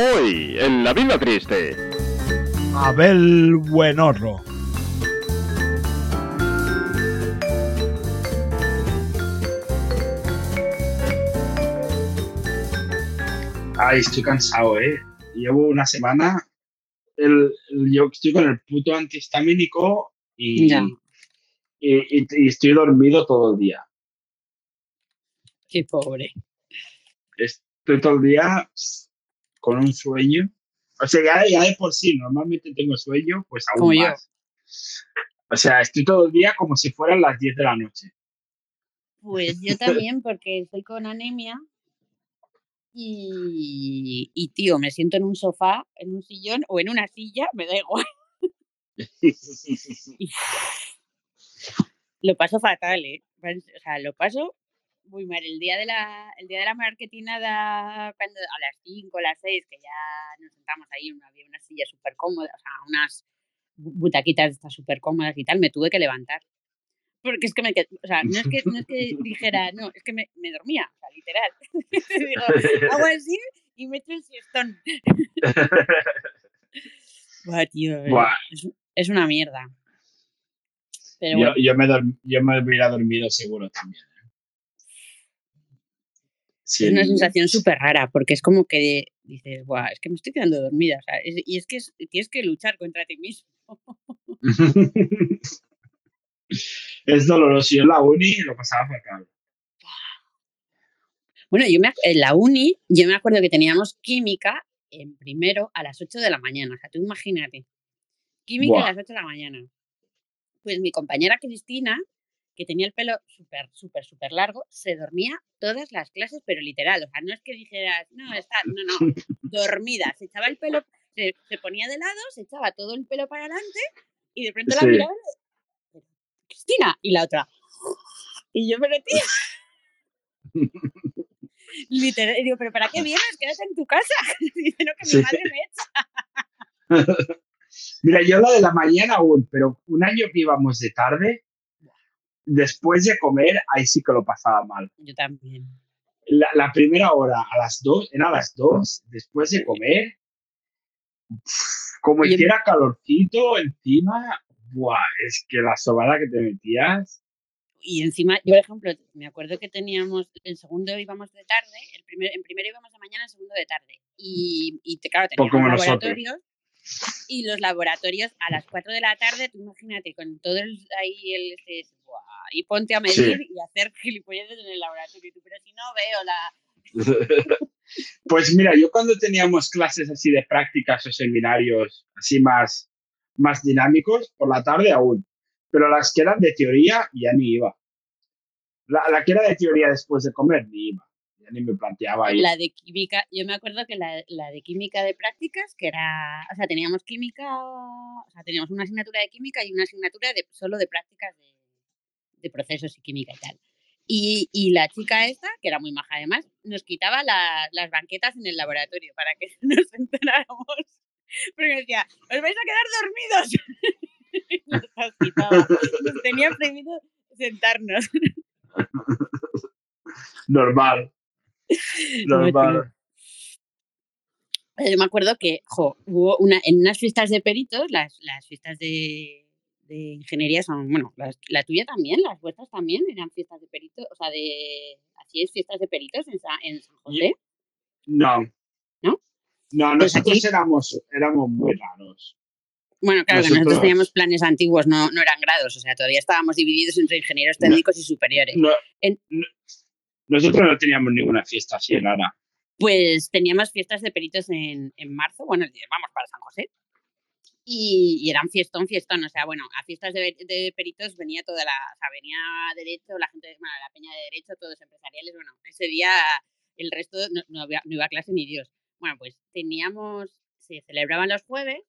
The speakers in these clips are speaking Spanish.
Hoy, en La Vida Triste. Abel Buenorro. Ay, estoy cansado, ¿eh? Llevo una semana. El, el- yo estoy con el puto antihistamínico y, Ya. y, y- y estoy dormido todo el día. Qué pobre. Estoy todo el día con un sueño. O sea, ya, ya de por sí, normalmente tengo sueño, pues aún Como yo. más. O sea, estoy todo el día como si fueran las 10 de la noche. Pues yo también, porque estoy con anemia. Y, y, tío, me siento en un sofá, en un sillón o en una silla, me da igual. Y lo paso fatal, ¿eh? O sea, lo paso muy mal. El día de la, el día de la marketinada, cuando a las 5 o las 6, que ya nos sentamos ahí, había una silla súper cómoda, o sea, unas bu- butaquitas estas súper cómodas y tal, me tuve que levantar. Porque es que me o sea, no es que, no es que dijera, no, es que me, me dormía, o sea, literal. Digo, hago así y me echo el siestón. Buah, tío, eh, Buah. Es, es una mierda. Pero Yo, bueno, yo me yo me hubiera dormido seguro también. Sí, es una sensación súper rara, porque es como que dices, Buah, es que me estoy quedando dormida. O sea, es- y es que es- tienes que luchar contra ti mismo. es doloroso. Yo en la uni lo pasaba fatal. Bueno, yo me, en la uni, yo me acuerdo que teníamos química en primero a las 8 de la mañana. O sea, tú imagínate. Química Buah. a las 8 de la mañana. Pues mi compañera Cristina, que tenía el pelo súper, súper, súper largo, se dormía todas las clases, pero literal. O sea, no es que dijeras, no, está, no, no, dormida. Se echaba el pelo, se, se ponía de lado, se echaba todo el pelo para adelante y de pronto Sí. la miraba Cristina, y la otra. Y yo, pero tía. Literal, y digo, pero ¿para qué vienes? Quédate en tu casa. Dice, no, que mi Sí. madre me echa. Mira, yo la de la mañana aún, pero un año que íbamos de tarde, después de comer, ahí sí que lo pasaba mal. Yo también. La, la primera hora a las dos, era a las dos, después de comer, como hiciera calorcito encima, buah, es que la sobada que te metías. Y encima, yo por ejemplo, me acuerdo que teníamos, el segundo íbamos de tarde, el primer, en primero íbamos de mañana, el segundo de tarde. Y, y te- claro, teníamos como nosotros. laboratorios. Y los laboratorios a las 4 de la tarde, tú imagínate, con todo el, ahí el... y ponte a Sí. medir y hacer gilipolleces en el laboratorio. Pero si no veo la... Pues mira, yo cuando teníamos clases así de prácticas o seminarios así más, más dinámicos, por la tarde aún. Pero las que eran de teoría ya ni iba. La, la que era de teoría después de comer ni iba. Ya ni me planteaba. La de química, yo me acuerdo que la, la de química de prácticas, que era, o sea, teníamos química, o sea, teníamos una asignatura de química y una asignatura de, solo de prácticas de, de procesos y química y tal. Y, y la chica esta, que era muy maja además, nos quitaba la- las banquetas en el laboratorio para que nos enteráramos. Porque decía, os vais a quedar dormidos. Nos las quitaba. Nos tenía prohibido sentarnos. Normal. No, Normal. Yo me acuerdo que jo, hubo una, en unas fiestas de peritos, las, las fiestas de, de ingeniería son, bueno, las- la tuya también, las vuestras también eran fiestas de peritos, o sea, de, así es, fiestas de peritos en, Sa- en San José. No. ¿No? No, Pues nosotros aquí- éramos, éramos muy raros. Bueno, claro que nosotros teníamos planes antiguos, no, no eran grados, o sea, todavía estábamos divididos entre ingenieros No. técnicos y superiores. No, En- no- nosotros no teníamos ninguna fiesta así rara. Pues teníamos fiestas de peritos en, en marzo, bueno, vamos para San José. Y, y eran fiestón, fiestón. O sea, bueno, a fiestas de, de peritos venía toda la. O sea, venía derecho, la gente, bueno, la peña de derecho, todos empresariales. Bueno, ese día el resto no, no, había- no iba a clase ni Dios. Bueno, pues teníamos. Se celebraban los jueves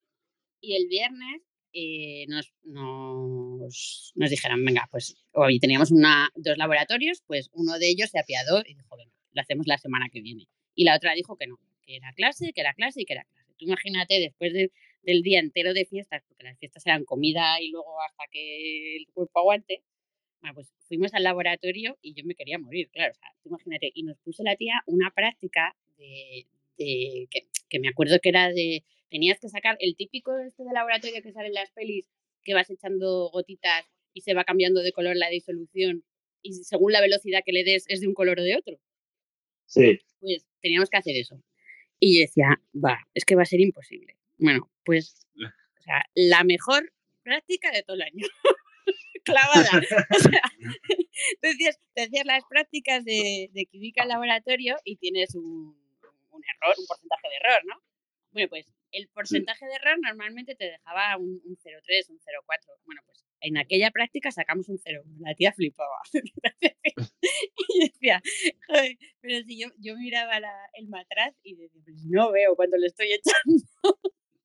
y el viernes eh, nos, nos, nos dijeron, venga, pues hoy teníamos una, dos laboratorios, pues uno de ellos se apiadó y dijo, venga, lo hacemos la semana que viene. Y la otra dijo que no, que era clase, que era clase y que era clase. Tú imagínate, después de- del día entero de fiestas, porque las fiestas eran comida y luego hasta que el cuerpo aguante, bueno, pues fuimos al laboratorio y yo me quería morir, claro. O sea, imagínate, y nos puso la tía una práctica de, de que, que me acuerdo que era de, tenías que sacar el típico este de laboratorio que sale en las pelis, que vas echando gotitas y se va cambiando de color la disolución y según la velocidad que le des es de un color o de otro. Sí. Pues teníamos que hacer eso. Y yo decía, va, es que va a ser imposible. Bueno, pues, o sea, la mejor práctica de todo el año. Clavada. O sea, decías, te las prácticas de, de química en laboratorio y tienes un, un error, un porcentaje de error, ¿no? Bueno, pues el porcentaje de error normalmente te dejaba un, un 0,3, un 0,4. Bueno, pues en aquella práctica sacamos un 0. La tía flipaba. y decía, "Joder, pero si yo, yo miraba la- el matraz y decía, pues no veo cuando le estoy echando.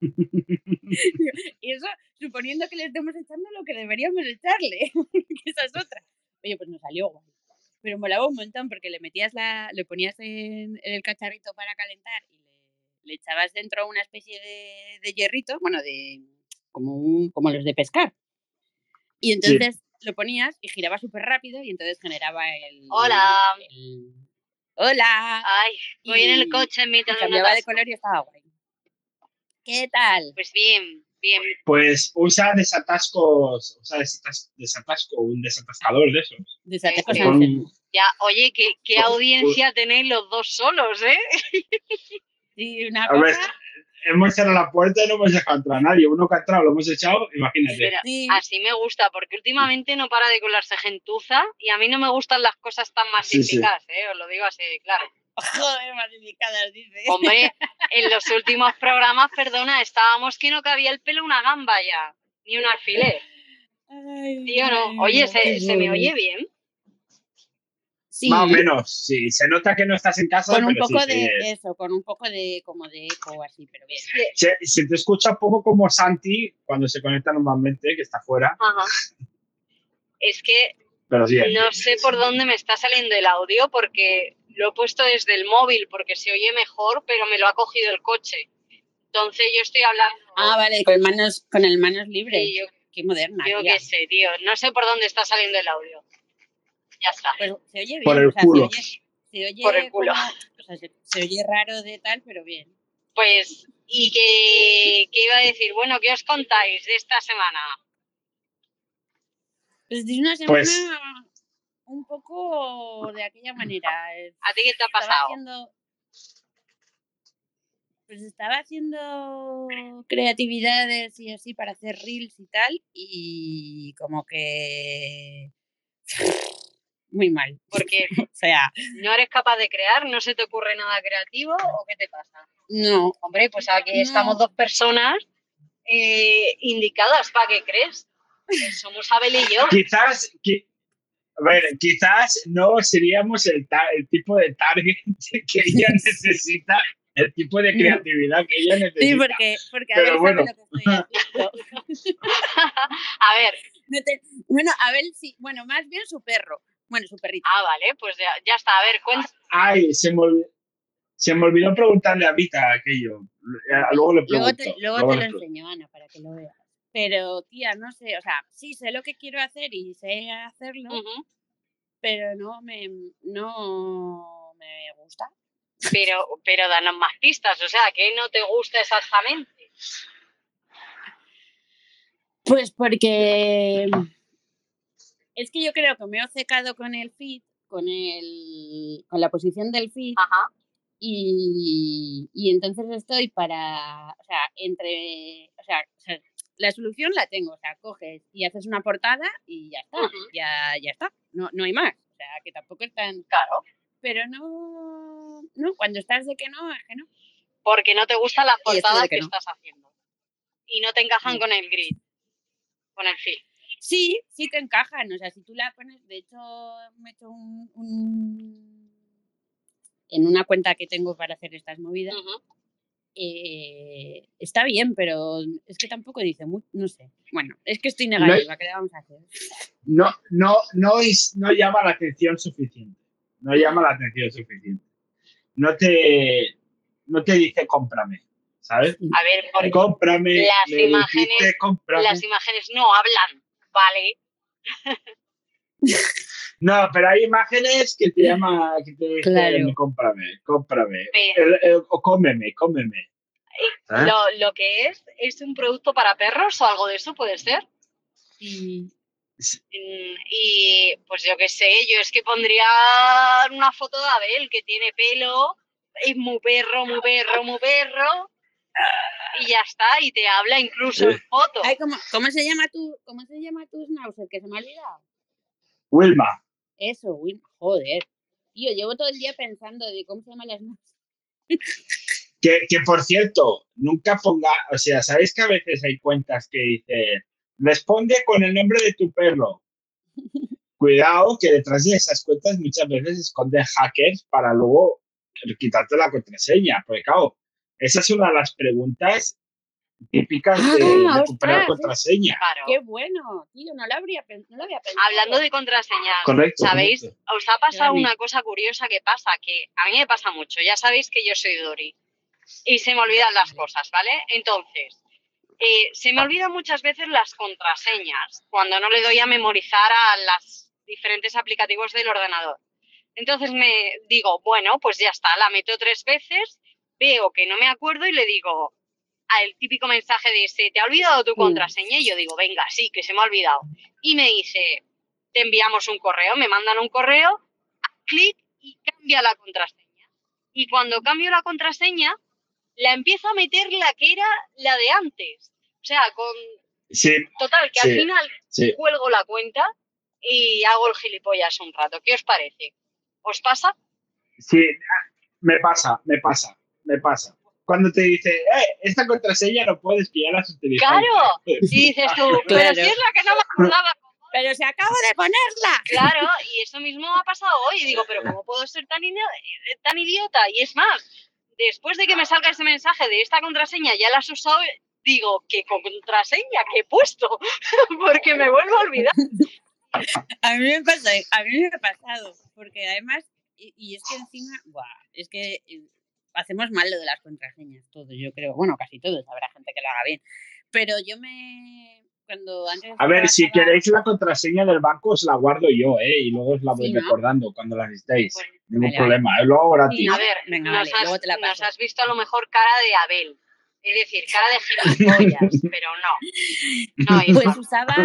Y eso suponiendo que le estemos echando lo que deberíamos echarle, que esa es otra. Oye, pues nos salió guay. Pero molaba un montón porque le metías la, le ponías en, en el cacharrito para calentar y le, le echabas dentro una especie de, de hierrito, bueno, de como, un, como los de pescar. Y entonces lo ponías y giraba súper rápido y entonces generaba el... Hola. el- Hola. Ay, voy en el coche en mitad de cambiaba de color y estaba guay. ¿Qué tal? Pues bien, bien. Pues usa desatascos, usa desatas- desatasco, un desatascador de esos. Desatascos Con-. Ya, oye, qué, qué audiencia tenéis los dos solos, ¿eh? Y una A ver, cosa... hemos cerrado la puerta y no hemos dejado entrar a nadie. Uno que ha entrado lo hemos echado, imagínate. Pero Sí, así me gusta, porque últimamente no para de colarse gentuza y a mí no me gustan las cosas tan Sí, sí. masificadas, ¿eh? Os lo digo así, claro. Joder, dice. Hombre, en los últimos programas, perdona, estábamos que no cabía el pelo una gamba ya, ni un alfiler. Ay, ¿Sí o no? Oye, ¿se, se me oye bien? Sí, Más o menos, sí. Se nota que no estás en casa, con un pero poco sí, de es- eso, con un poco de como de eco así, pero bien. Se, se te escucha un poco como Santi cuando se conecta normalmente, que está fuera, Ajá. Es que pero sí. no sé por dónde me está saliendo el audio porque lo he puesto desde el móvil porque se oye mejor, pero me lo ha cogido el coche. Entonces yo estoy hablando. Ah, vale, con manos, con el manos. Sí, yo, Qué moderna. yo qué sé, tío. No sé por dónde está saliendo el audio. Ya está. Pues se oye bien. Por el o sea, culo. Se oye, se oye Por el culo. como- o sea, se, se oye raro de tal, pero bien. Pues, ¿y qué, qué iba a decir? Bueno, ¿qué os contáis de esta semana? Pues es una semana Pues- un poco de aquella manera. ¿A ti qué te ha Estaba pasado? haciendo. Pues estaba haciendo creatividades y así para hacer reels y tal, y como que. Muy mal. Porque O sea, no eres capaz de crear, no se te ocurre nada creativo o qué te pasa? no. Hombre, pues aquí No. estamos dos personas eh, indicadas para que crees. Que Somos Abel y yo. Quizás, qui- a ver, quizás no seríamos el, ta- el tipo de target que ella necesita, el tipo de creatividad que ella necesita. Sí, porque, porque Pero Abel bueno. lo que estoy haciendo. A ver, No te- Bueno, Abel sí, bueno, más bien su perro. Bueno, su perrito. ah, vale, pues ya, ya está. A ver, cuenta. Ay, se me, olvi- se me olvidó preguntarle a Vita aquello. Luego le Luego pregunto. te, luego luego te lo pregunto. enseño, Ana, para que lo veas. Pero, tía, no sé, o sea, sí sé lo que quiero hacer y sé hacerlo, pero no me, no me gusta. Pero, pero danos más pistas. O sea, ¿qué no te gusta exactamente? Pues porque es que yo creo que me he obcecado con el feed, con el, con la posición del feed, Ajá. y, y entonces estoy para, o sea, entre, o sea, la solución la tengo, o sea, coges y haces una portada y ya está, ya, ya está, no, no hay más, o sea, que tampoco es tan, Claro. pero no, no, cuando estás de que no, es que no. Porque no te gustan las Y estoy de portadas que que no. estás haciendo. Y no te encajan Sí. con el grid. Con el feel. Sí, sí te encajan, o sea, si tú la pones, de hecho, me he hecho un, un- en una cuenta que tengo para hacer estas movidas, Ujú. Eh, está bien, pero es que tampoco dice mucho, no sé. Bueno, es que estoy negativa, ¿qué le vamos a hacer? No, no, no, es- no llama la atención suficiente. No llama la atención suficiente. No te, no te dice cómprame, ¿sabes? A ver, porque Cómprame. Las me imágenes- dijiste, cómprame. las imágenes no hablan, ¿vale? No, pero hay imágenes que te llama, que te dicen, Claro. cómprame, cómprame. El- el- o cómeme, cómeme. ¿Eh? Lo, lo que es, es un producto para perros o algo de eso, puede ser. Sí. Mm, Y pues yo qué sé, yo es que pondría una foto de Abel que tiene pelo, es muy perro, muy perro, muy perro. Y ya está, y te habla incluso en foto. Ay, ¿cómo, ¿cómo se llama tu, cómo se llama tu schnauzer? Que se me ha olvidado. Wilma, Eso, Will. Joder. Tío, llevo todo el día pensando de cómo se llama la schnauzer. que, que por cierto, nunca ponga, o sea, ¿sabéis que a veces hay cuentas que dicen, responde con el nombre de tu perro? Cuidado que detrás de esas cuentas muchas veces esconden hackers para luego quitarte la contraseña, porque claro, esa es una de las preguntas típicas de, de Ah, recuperar contraseña. Claro. Qué bueno, tío, no lo, habría, no lo había pensado. Hablando de contraseñas, Correcto. ¿sabéis? correcto. Os ha pasado una cosa curiosa que pasa, que a mí me pasa mucho. Ya sabéis que yo soy Dori y se me olvidan las cosas, ¿vale? Entonces, eh, se me olvidan muchas veces las contraseñas cuando no le doy a memorizar a los diferentes aplicativos del ordenador. Entonces me digo, bueno, pues ya está, la meto tres veces, veo que no me acuerdo y le digo al típico mensaje de se te ha olvidado tu Mm. contraseña y yo digo, venga, sí, que se me ha olvidado. Y me dice, te enviamos un correo, me mandan un correo, clic y cambia la contraseña. Y cuando cambio la contraseña, la empiezo a meter la que era la de antes. O sea, con Sí, total, que Sí. al final sí. cuelgo la cuenta y hago el gilipollas un rato. ¿Qué os parece? ¿Os pasa? Sí, me pasa, me pasa, me pasa. Cuando te dice, eh, esta contraseña no puedes, que ya la has utilizado. ¡Claro! Y dices tú, pero Claro. si es la que no me acordaba. Pero se acabo de ponerla. Claro, y eso mismo ha pasado hoy. Y digo, pero ¿cómo puedo ser tan, eh, tan idiota? Y es más, después de que me salga ese mensaje de esta contraseña, ya la has usado, digo, ¿qué contraseña que he puesto? Porque me vuelvo a olvidar. A mí me pasa, a mí me ha pasado, porque además, y, y es que encima, buah, es que eh, hacemos mal lo de las contraseñas, todos, yo creo, bueno, casi todos, habrá gente que lo haga bien, pero yo me, cuando antes... A ver, si queréis la contraseña del banco, os la guardo yo, ¿eh? Y luego os la voy Sí, ¿no? recordando cuando la necesitéis. Pues, Ningún vale, problema. ¿eh? Luego gratis. Sí, A ver, Venga, nos, vale, has, luego te la nos paso. has visto a lo mejor cara de Abel. Es decir, cara de gilipollas, pero no. No. Pues usaba,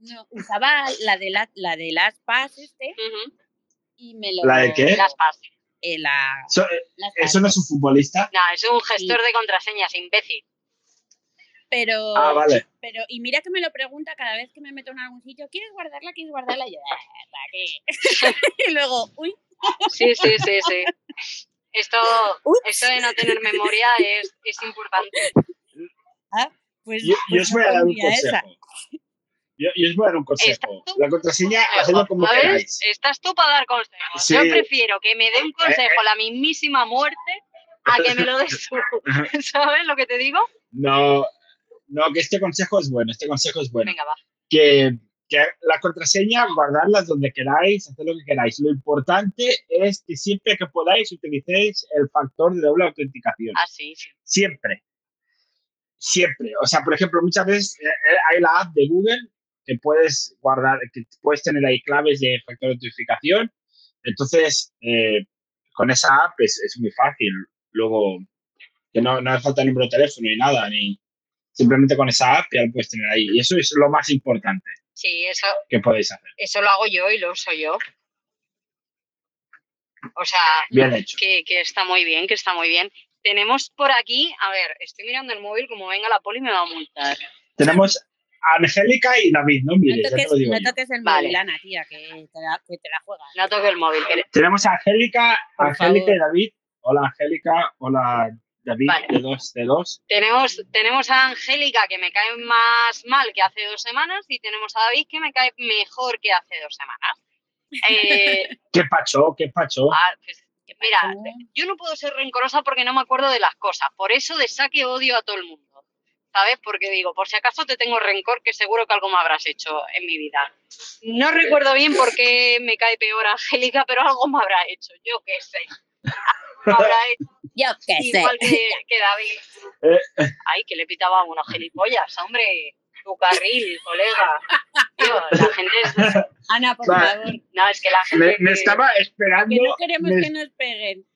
no, usaba la de, la, la de las PAS este Ujú, y me lo... ¿La de qué? Las pases. Eh, la, eh, eso no es un futbolista. No, es un gestor de contraseñas, imbécil. Pero, Ah, vale. pero, y mira que me lo pregunta cada vez que me meto en algún sitio, ¿quieres guardarla? ¿Quieres guardarla? Y yo, "Ah, ¿para qué? y luego, uy, Sí, sí, sí, sí. Esto, Ups. esto de no tener memoria es, es importante. pues, Yo, yo pues os no voy a dar un esa. Yo, yo os voy a dar un consejo. La contraseña, hacedlo como ver, queráis. Estás tú para dar consejos. Sí. Yo prefiero que me dé un Eh, consejo la mismísima muerte a que me lo des tú. ¿Sabes lo que te digo? No, no, que este consejo es bueno. Este consejo es bueno. Venga, va. que, que la contraseña, guardarlas donde queráis, hacer lo que queráis. Lo importante es que siempre que podáis utilicéis el factor de doble autenticación. Ah, sí, sí. Siempre. Siempre. O sea, por ejemplo, muchas veces eh, eh, hay la app de Google que puedes guardar, que puedes tener ahí claves de factor de autentificación. Entonces, eh, con esa app es, es muy fácil. Luego, que no, no hace falta número de teléfono ni nada, ni simplemente con esa app ya lo puedes tener ahí. Y eso es lo más importante Sí, eso, que podéis hacer. eso lo hago yo y lo uso yo. O sea, Bien hecho. que, que está muy bien, que está muy bien. Tenemos por aquí, a ver, estoy mirando el móvil, como venga la poli me va a multar. Tenemos Angélica y David, no No ya te toques, lo digo no toques el Vale. móvil, Ana, tía, que te la, que te la juegas. No toque el móvil. que le- Tenemos a Angélica, Por Angélica favor. y David. Hola Angélica, hola David, Vale. de dos, de dos. Tenemos, tenemos a Angélica que me cae más mal que hace dos semanas y tenemos a David que me cae mejor que hace dos semanas. Eh, ¿Qué pacho? ¿Qué pacho? ah, pues, ¿Qué mira, yo no puedo ser rencorosa porque no me acuerdo de las cosas. Por eso de saque odio a todo el mundo. ¿Sabes? Porque digo, por si acaso te tengo rencor, que seguro que algo me habrás hecho en mi vida. No recuerdo bien por qué me cae peor Angélica, pero algo me habrá hecho. Yo qué sé. Me habrá hecho Yo qué sé. igual que, que David. Eh. Ay, que le pitaba a unos gilipollas, hombre. tu carril, colega. Tío, la gente es... Ana, por favor. No, es que la gente... Me, me estaba esperando, Que no queremos me, que nos peguen.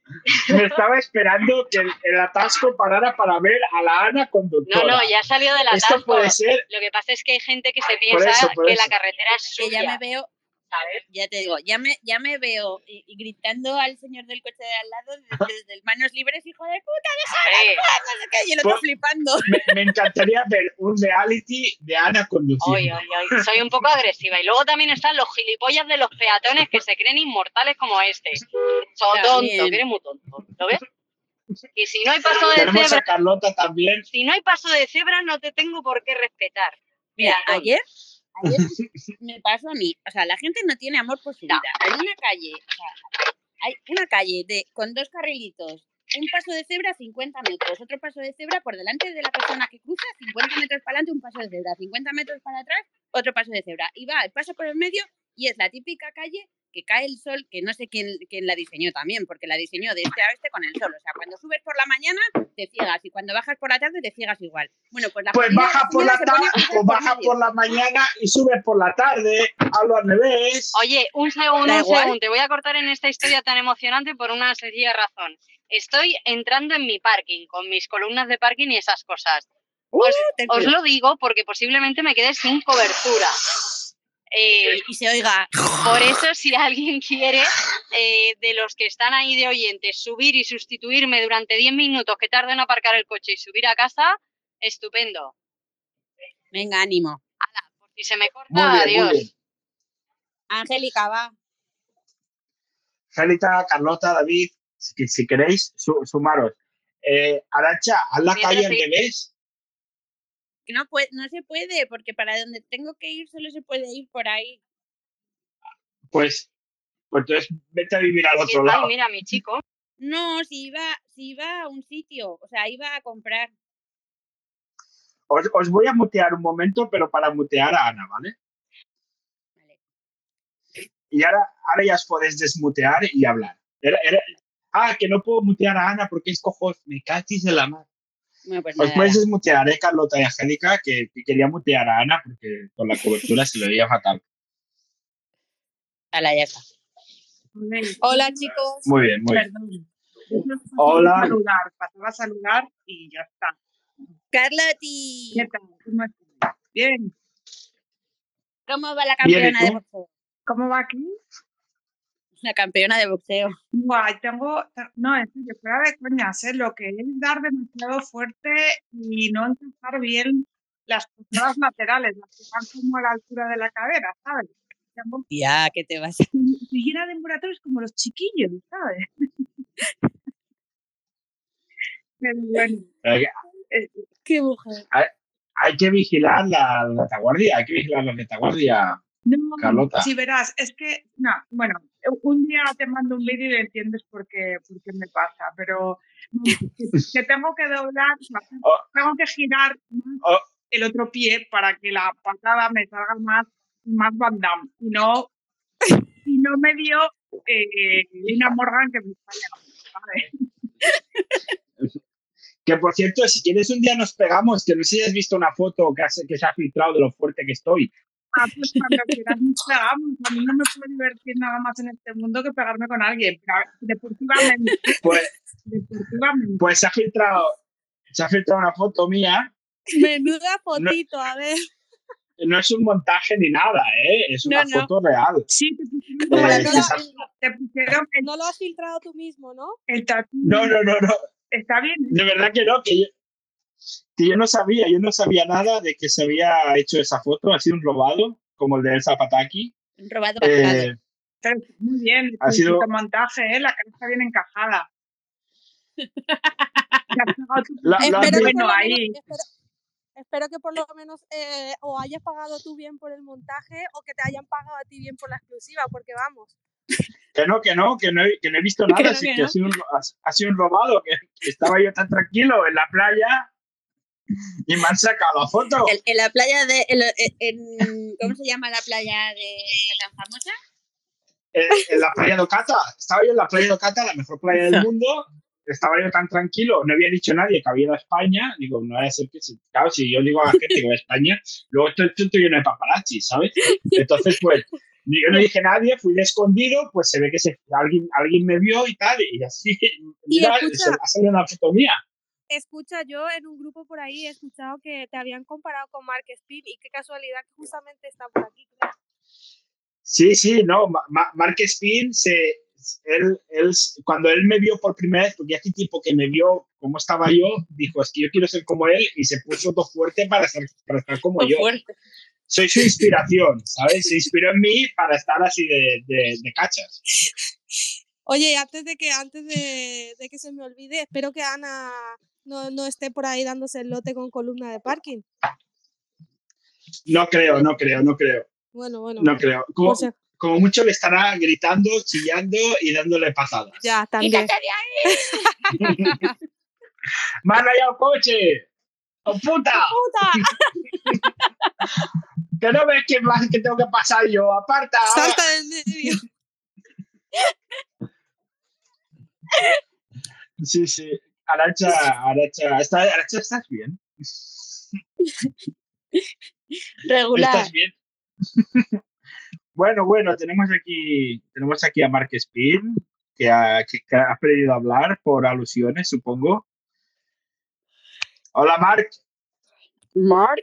Me estaba esperando que el, el atasco parara para ver a la Ana No, conductora. no, ya salió del Esto atasco. puede ser, Lo que pasa es que hay gente que se Por piensa eso, por que eso. la carretera es Que ya suya, me veo, ¿sabes? ya te digo, ya me, ya me veo y, y gritando al señor del coche de al lado desde, desde el manos libres, hijo de puta, Hombre, no sé qué, y el otro flipando. me, me encantaría ver un reality de Ana conduciendo. Oy, oy, oy, soy un poco agresiva. Y luego también están los gilipollas de los peatones que se creen inmortales como este. Son tonto, También. que eres muy tonto. ¿Lo ves? Y si no hay paso de Tenemos a cebra, Carlota también. si no hay paso de cebra, no te tengo por qué respetar. Mira, Peatón. Ayer, me pasó a mí, o sea, la gente no tiene amor por su vida. Hay una calle, o sea, hay una calle de, con dos carrilitos, un paso de cebra 50 metros, otro paso de cebra por delante de la persona que cruza, 50 metros para adelante, un paso de cebra, 50 metros para atrás, otro paso de cebra. Y va, pasa por el medio y es la típica calle que cae el sol, que no sé quién, quién la diseñó también, porque la diseñó de este a oeste con el sol. O sea, cuando subes por la mañana te ciegas y cuando bajas por la tarde te ciegas igual. Bueno, pues la Pues familia de baja por la tarde, pues baja medio. por la mañana y sube por la tarde. Hablo al revés. Oye, un segundo, un segundo. Te voy a cortar en esta historia tan emocionante por una sencilla razón. Estoy entrando en mi parking con mis columnas de parking y esas cosas. Uh, Os, os lo digo porque posiblemente me quede sin cobertura. Eh, y se oiga. por eso, si alguien quiere, eh, de los que están ahí de oyentes, subir y sustituirme durante 10 minutos que tardo en aparcar el coche y subir a casa, estupendo. Venga, ánimo. Por si se me corta, bien, adiós. Angélica, va. Angelita, Carlota, David, si, si queréis, su- sumaros. Eh, Arancha, haz la calle al sí. revés. No, puede, no se puede, porque para donde tengo que ir solo se puede ir por ahí. Pues, pues entonces vete a vivir al otro lado. mira, mi chico. No, si iba, si iba a un sitio, o sea, iba a comprar. Os, os voy a mutear un momento, pero para mutear a Ana, ¿vale? Vale. Y ahora, ahora ya os podéis desmutear y hablar. Era- era- ah, que no puedo mutear a Ana porque es cojos. Me cachis de la mano. Bueno, pues Os nada. podéis desmutear, ¿eh, Carlota y Angélica? Que, que quería mutear a Ana porque con la cobertura se le veía fatal. Ala, ya está. Hola chicos. Muy bien, muy bien. Perdón. Pasaba Hola. Saludar, pasaba a saludar y ya está. Carloti, ¿Qué tal? ¿Cómo estás? Bien. ¿cómo va la Bien, ¿y campeona de boxeo? ¿Cómo va aquí? La campeona de boxeo. Guay, tengo, te- no, en serio, fuera de coñas, ¿eh? lo que es dar demasiado fuerte y no encajar bien las posadas laterales, las que van como a la altura de la cadera, ¿sabes? Tengo, Ya, que te vas. estoy llena de moratorios como los chiquillos, ¿sabes? Pero bueno, Hay, eh, Qué mujer. hay que vigilar la, la retaguardia, hay que vigilar la retaguardia. No, Carlota. sí, verás, es que, no, bueno, un día te mando un vídeo y entiendes por qué, por qué me pasa, pero que, tengo que doblar, Oh. tengo que girar Oh. el otro pie para que la patada me salga más, más Van Damme, y no, y no me dio eh, Lina Morgan que me. Que por cierto, si quieres un día nos pegamos, que no sé si has visto una foto que, has- que se ha filtrado de lo fuerte que estoy. Ah, pues cuando quieras nos pegamos, a mí no me puede divertir nada más en este mundo que pegarme con alguien, pero deportivamente, Pues, deportivamente. pues se ha filtrado, se ha filtrado una foto mía. Menuda fotito, a ver. No es un montaje ni nada, ¿eh? Es una No, no. foto real. Sí, te pusieron, Eh, te pusieron el, no lo has filtrado tú mismo, ¿no? el tatu. no, no, no, no. Está bien. De verdad que no, que yo, que yo no sabía, yo no sabía nada de que se había hecho esa foto, ha sido un robado, como el de Elsa Pataki. Un robado. Eh, muy bien. Ha sido- montaje, ¿eh? La cara está bien encajada. La- la- espero, que bueno por lo ahí. menos, espero, espero que por lo menos eh, o hayas pagado tú bien por el montaje o que te hayan pagado a ti bien por la exclusiva, porque vamos. que no, que no, que no he, que no he visto Que nada, no, que que ha, sido un, ha, ha sido un robado, que, que estaba yo tan tranquilo en la playa y me han sacado la foto. El- en la playa de. en, en- ¿Cómo se llama la playa de tan famosa? en, en la playa de Ocata. Estaba yo en la playa de Ocata, la mejor playa del mundo. estaba yo tan tranquilo, no había dicho nadie que había ido a España, digo, no vaya a ser que, claro, si yo digo a la gente que voy a España, luego esto esto estoy lleno de paparazzi, ¿sabes? Entonces, pues, yo no dije a nadie, fui de escondido, pues se ve que se, alguien, alguien me vio y tal, y así, mira, se ha salido una foto mía. Escucha, yo en un grupo por ahí he escuchado que te habían comparado con Mark Speed y qué casualidad que justamente está por aquí. creo. Sí, sí, no, Ma- Ma- Mark Spin, se, él, él, cuando él me vio por primera vez, porque hace tiempo que me vio cómo estaba yo, dijo, es que yo quiero ser como él, y se puso todo fuerte para, ser, para estar como yo. fuerte. Soy su inspiración, ¿sabes? Se inspiró en mí para estar así de, de, de cachas. Oye, y antes de que antes de, de que se me olvide, espero que Ana no, no esté por ahí dándose el lote con columna de parking. No creo, no creo, no creo, Bueno, bueno. no creo. Como, como mucho le estará gritando, chillando y dándole patadas. ya, también. ¡Quítate de ahí! ¡Manda ya un coche! ¡Oh, puta! ¡Puta! Que no ves que más que tengo que pasar yo. ¡Aparta! Salta del medio. Sí, sí. Aracha, Aracha, ¿está, Aracha, ¿estás bien? Regular. ¿Estás bien? bueno, bueno, tenemos aquí, tenemos aquí a Mark Spin, que ha, que, ha pedido hablar por alusiones, supongo. Hola, Mark. Mark.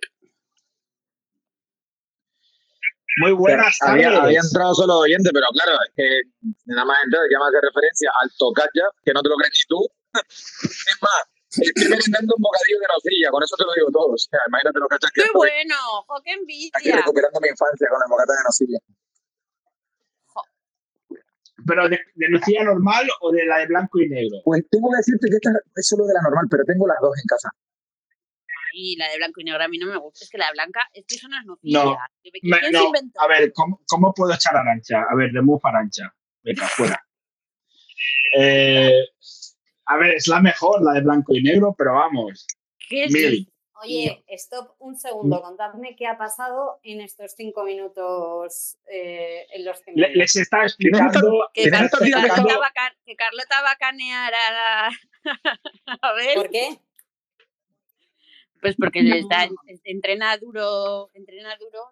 Muy buenas había, tardes. había entrado solo de oyente, pero claro, es que nada más entrar ya me hace referencia al tocaya, que no te lo crees ni tú. Es más, estoy merendando un bocadillo de nocilla, con eso te lo digo todo. O sea, imagínate los cachas que ¡Qué estoy bueno! ¡Jo, qué aquí envidia! recuperando mi infancia con el bocata de nocilla. ¿Pero de, de nocilla normal o de la de blanco y negro? Pues tengo que decirte que esta es solo de la normal, pero tengo las dos en casa. Y la de blanco y negro a mí no me gusta. Es que la de blanca, es que eso no es nocilla. No, ¿Quién Me- no, a ver, ¿cómo, cómo puedo echar arancha? A ver, remove arancha. Venga, fuera. Eh, a ver, es la mejor, la de blanco y negro, pero vamos. ¿Qué es Mil. Oye, stop un segundo, contadme qué ha pasado en estos cinco minutos eh, en los que me... Le- les está explicando. Que, ¿Tienes Car- estos que días de Carlota va a ca- que Carlota va a canear a la... A ver, ¿Por qué? pues porque le está, entrena duro, entrena duro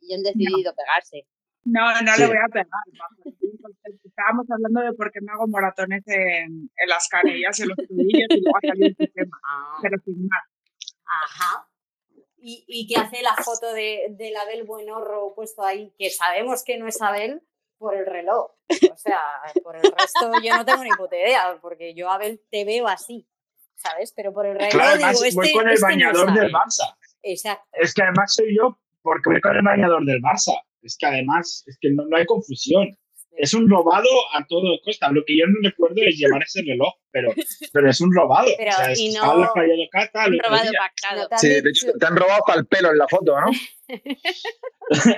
y, y han decidido pegarse. No, no Sí. le voy a pegar. Estábamos hablando de por qué me hago moratones en, en las canillas y en los tobillos y luego ha salido este tema. Ah, Pero sin más. ajá. ¿Y, y qué hace la foto de, del Abel Buenorro puesto ahí? Que sabemos que no es Abel por el reloj. O sea, por el resto yo no tengo ni puta idea, porque yo Abel te veo así, ¿sabes? Pero por el reloj Claro, digo, además este, voy con el este no bañador del. Barça. Exacto. Es que además soy yo porque voy con el bañador del Barça. Es que además, es que no, no hay confusión. Es un robado a todo costa. Lo que yo no recuerdo es llevar ese reloj, pero, pero es un robado. Pero, o sea, es y no- robado pactado. No te han Sí, de hecho, te han robado hasta el pelo en la foto, ¿no?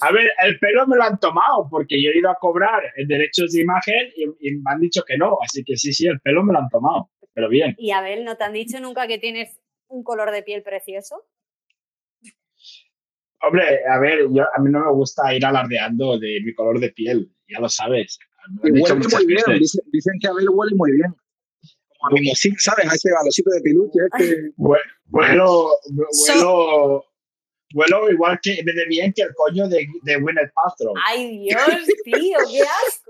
A ver, el pelo me lo han tomado porque yo he ido a cobrar derechos de imagen y, y me han dicho que no. Así que sí, sí, el pelo me lo han tomado. Pero bien. Y Abel, ¿no te han dicho nunca que tienes un color de piel precioso? Hombre, a ver, yo, a mí no me gusta ir alardeando de mi color de piel. Ya lo sabes. Lo huele muy bien, dicen, dicen que Abel huele muy bien. Como a mimosín, ¿sabes? A ese galosito de peluche. Este. Huelo, huelo igual que de bien que el coño de, de Gwyneth Paltrow. ¡Ay, Dios, tío! ¡Qué asco!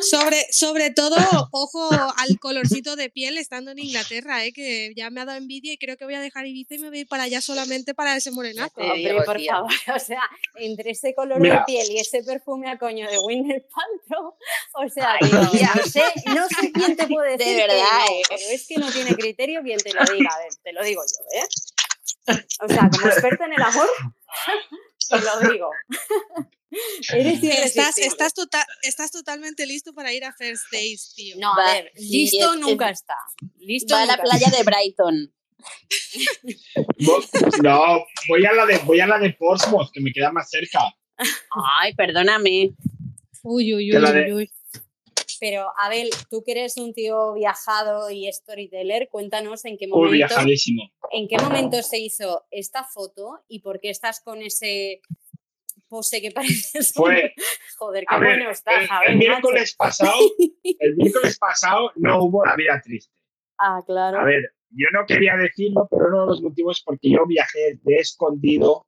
Sobre, sobre todo, ojo al colorcito de piel estando en Inglaterra, ¿eh? que ya me ha dado envidia y creo que voy a dejar Ibiza y me voy a ir para allá solamente para ese morenazo. Te Hombre, digo, por tía. favor, o sea, entre ese color Mira. de piel y ese perfume a coño de Winner Paltrow, o sea, Ay, no sé, no sé quién te puede De decir que verdad, no, eh. pero es que no tiene criterio quien te lo diga, a ver, te lo digo yo, ¿eh? O sea, como experta en el amor, te lo digo. Eres Estás, irresistible. estás, tota- estás totalmente listo para ir a First Days, tío. No, a Va, ver, listo es- nunca es- está. Listo Va a la playa de Brighton. No, voy a la de, voy a la de Portsmouth, que me queda más cerca. Ay, perdóname. Uy, uy, uy, de- uy. Pero, Abel, tú que eres un tío viajado y storyteller, cuéntanos en qué Uy, momento, viajadísimo. en qué momento se hizo esta foto y por qué estás con ese pose que pareces. Fue- Joder, qué ver, bueno estás, el, el miércoles pasado, el miércoles pasado no hubo la vida triste. Ah, claro. A ver, yo no quería decirlo, pero uno de los motivos es porque yo viajé de escondido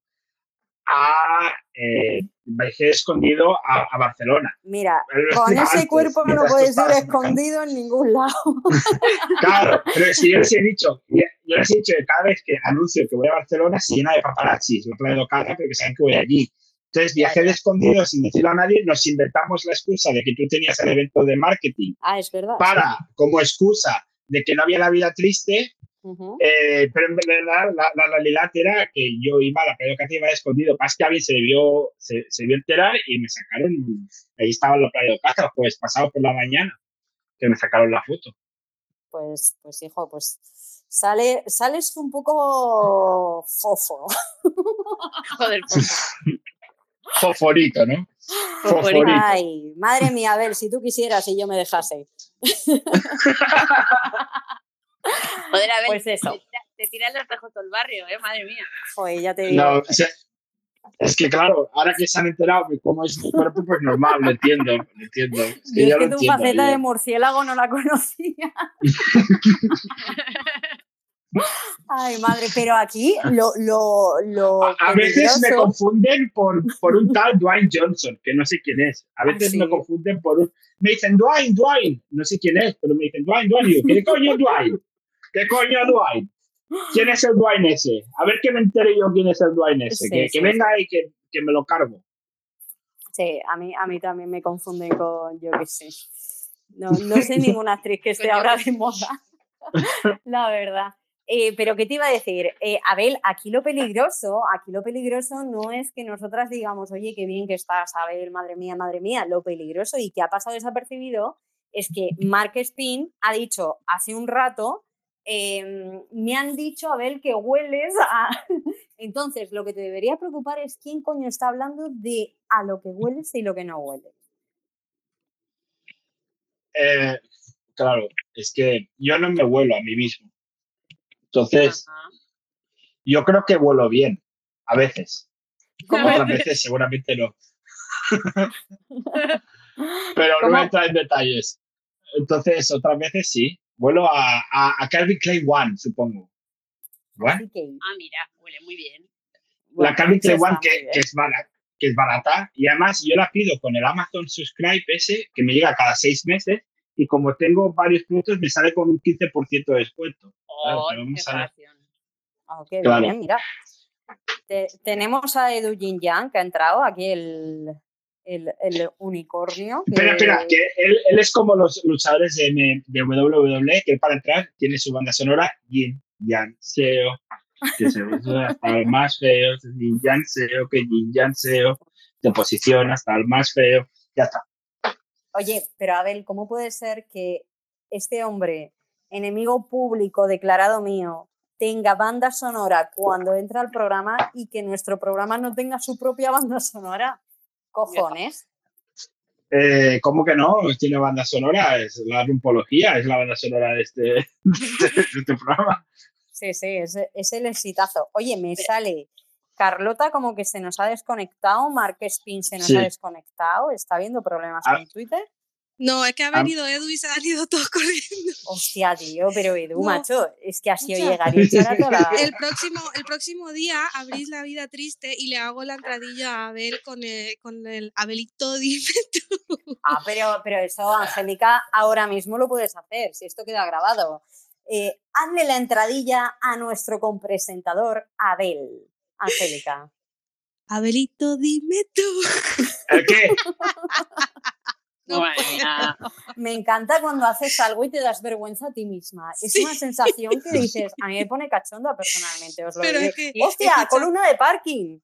a eh, viajé de escondido a, a Barcelona. Mira, Pero con antes, ese cuerpo no puedes ir escondido en ningún lado. Claro, pero si yo les he dicho, yo les he dicho que cada vez que anuncio que voy a Barcelona se llena de paparazzis, lo traigo cara porque saben que voy allí. Entonces viajé de escondido sin decirlo a nadie, nos inventamos la excusa de que tú tenías el evento de marketing Ah, es verdad. para, como excusa de que no había la vida triste, eh, pero en verdad la, la realidad era que yo iba a la playa de iba de escondido, más que alguien se debió, se, se debió enterar y me sacaron, ahí estaba en la playa de Cáceres, pues pasado por la mañana, que me sacaron la foto. Pues, pues hijo, pues sale, sales un poco fofo. Joder, pues, Fosforito, ¿no? Fosforito. Ay, madre mía, Abel, si tú quisieras y yo me dejase. joder, a ver, Pues eso. Te, te tira el espejo todo el barrio, ¿eh? Madre mía. Joder, ya te digo. No, o sea, es que claro, ahora que se han enterado de cómo es mi cuerpo, pues normal, lo entiendo, lo entiendo. Es que Yo ya es lo que tu entiendo, faceta de murciélago no la conocía. Ay, madre, pero aquí lo, lo, lo A, a veces me confunden por, por un tal Dwayne Johnson, que no sé quién es. A veces sí? me confunden por un... Me dicen Dwayne, Dwayne, no sé quién es, pero me dicen Dwayne, Dwayne. Y yo, ¿Qué coño Dwayne? ¿Qué coño Dwayne? ¿Quién es el Dwayne ese? A ver que me entere yo quién es el Dwayne ese. Sí, que, sí, que venga y que, que me lo cargo. Sí, a mí, a mí también me confunden con, yo qué sé. No, no sé ninguna actriz que esté ahora de moda, la verdad. Eh, pero ¿qué te iba a decir? Eh, Abel, aquí lo peligroso, aquí lo peligroso no es que nosotras digamos, oye, qué bien que estás, Abel, madre mía, madre mía. Lo peligroso y que ha pasado desapercibido es que Mark Spin ha dicho hace un rato, em, me han dicho, Abel, que hueles a... Entonces, lo que te debería preocupar es quién coño está hablando de a lo que hueles y lo que no hueles. Eh, claro, es que yo no me vuelo a mí mismo. Entonces, Ajá. yo creo que vuelo bien, a veces. ¿Cómo? Otras veces seguramente no. Pero no ¿Cómo? a entrar en detalles. Entonces, otras veces sí. Vuelo a, a, a Calvin Klein One, supongo. Ah, mira, huele muy bien. La bueno, Calvin Klein One que, que es barata, que es barata. Y además yo la pido con el Amazon Subscribe ese, que me llega cada seis meses. Y como tengo varios productos, me sale con un 15% de descuento. Oh, qué qué Claro. bien, mira. Te- tenemos a Edu Jin Yang que ha entrado aquí el, el, el unicornio. Espera, espera, que él, él es como los luchadores de, M- de WWE, que para entrar tiene su banda sonora Yin Yang Seo, que se ve hasta el más feo, Yin Yang Seo, que Yin Yang Seo, te posiciona hasta el más feo, ya está. Oye, pero Abel, ¿cómo puede ser que este hombre, enemigo público declarado mío, tenga banda sonora cuando entra al programa y que nuestro programa no tenga su propia banda sonora? Cojones. Eh, ¿Cómo que no? Tiene banda sonora, es la rumpología, es la banda sonora de este, de este programa. Sí, sí, es, es el exitazo. Oye, me sale Carlota como que se nos ha desconectado, Mark Spin se nos Sí. ha desconectado, está viendo problemas Ah. con Twitter. No, es que ha Ah. venido Edu y se han ido todos corriendo. Hostia, tío, pero Edu, No. macho, es que así Escucha. llegar y toda El próximo, el próximo día abrís la vida triste y le hago la entradilla a Abel con el, con el Abelito, dime tú. Ah, pero, pero eso, Angélica, ahora mismo lo puedes hacer, si esto queda grabado. Eh, hazle la entradilla a nuestro compresentador Abel. Angélica. Abelito, dime tú. ¿El qué? No. Me encanta cuando haces algo y te das vergüenza a ti misma. Es Sí. una sensación que dices, a mí me pone cachonda personalmente, os lo Pero digo. es que, ¡Hostia, escucha, columna de parking!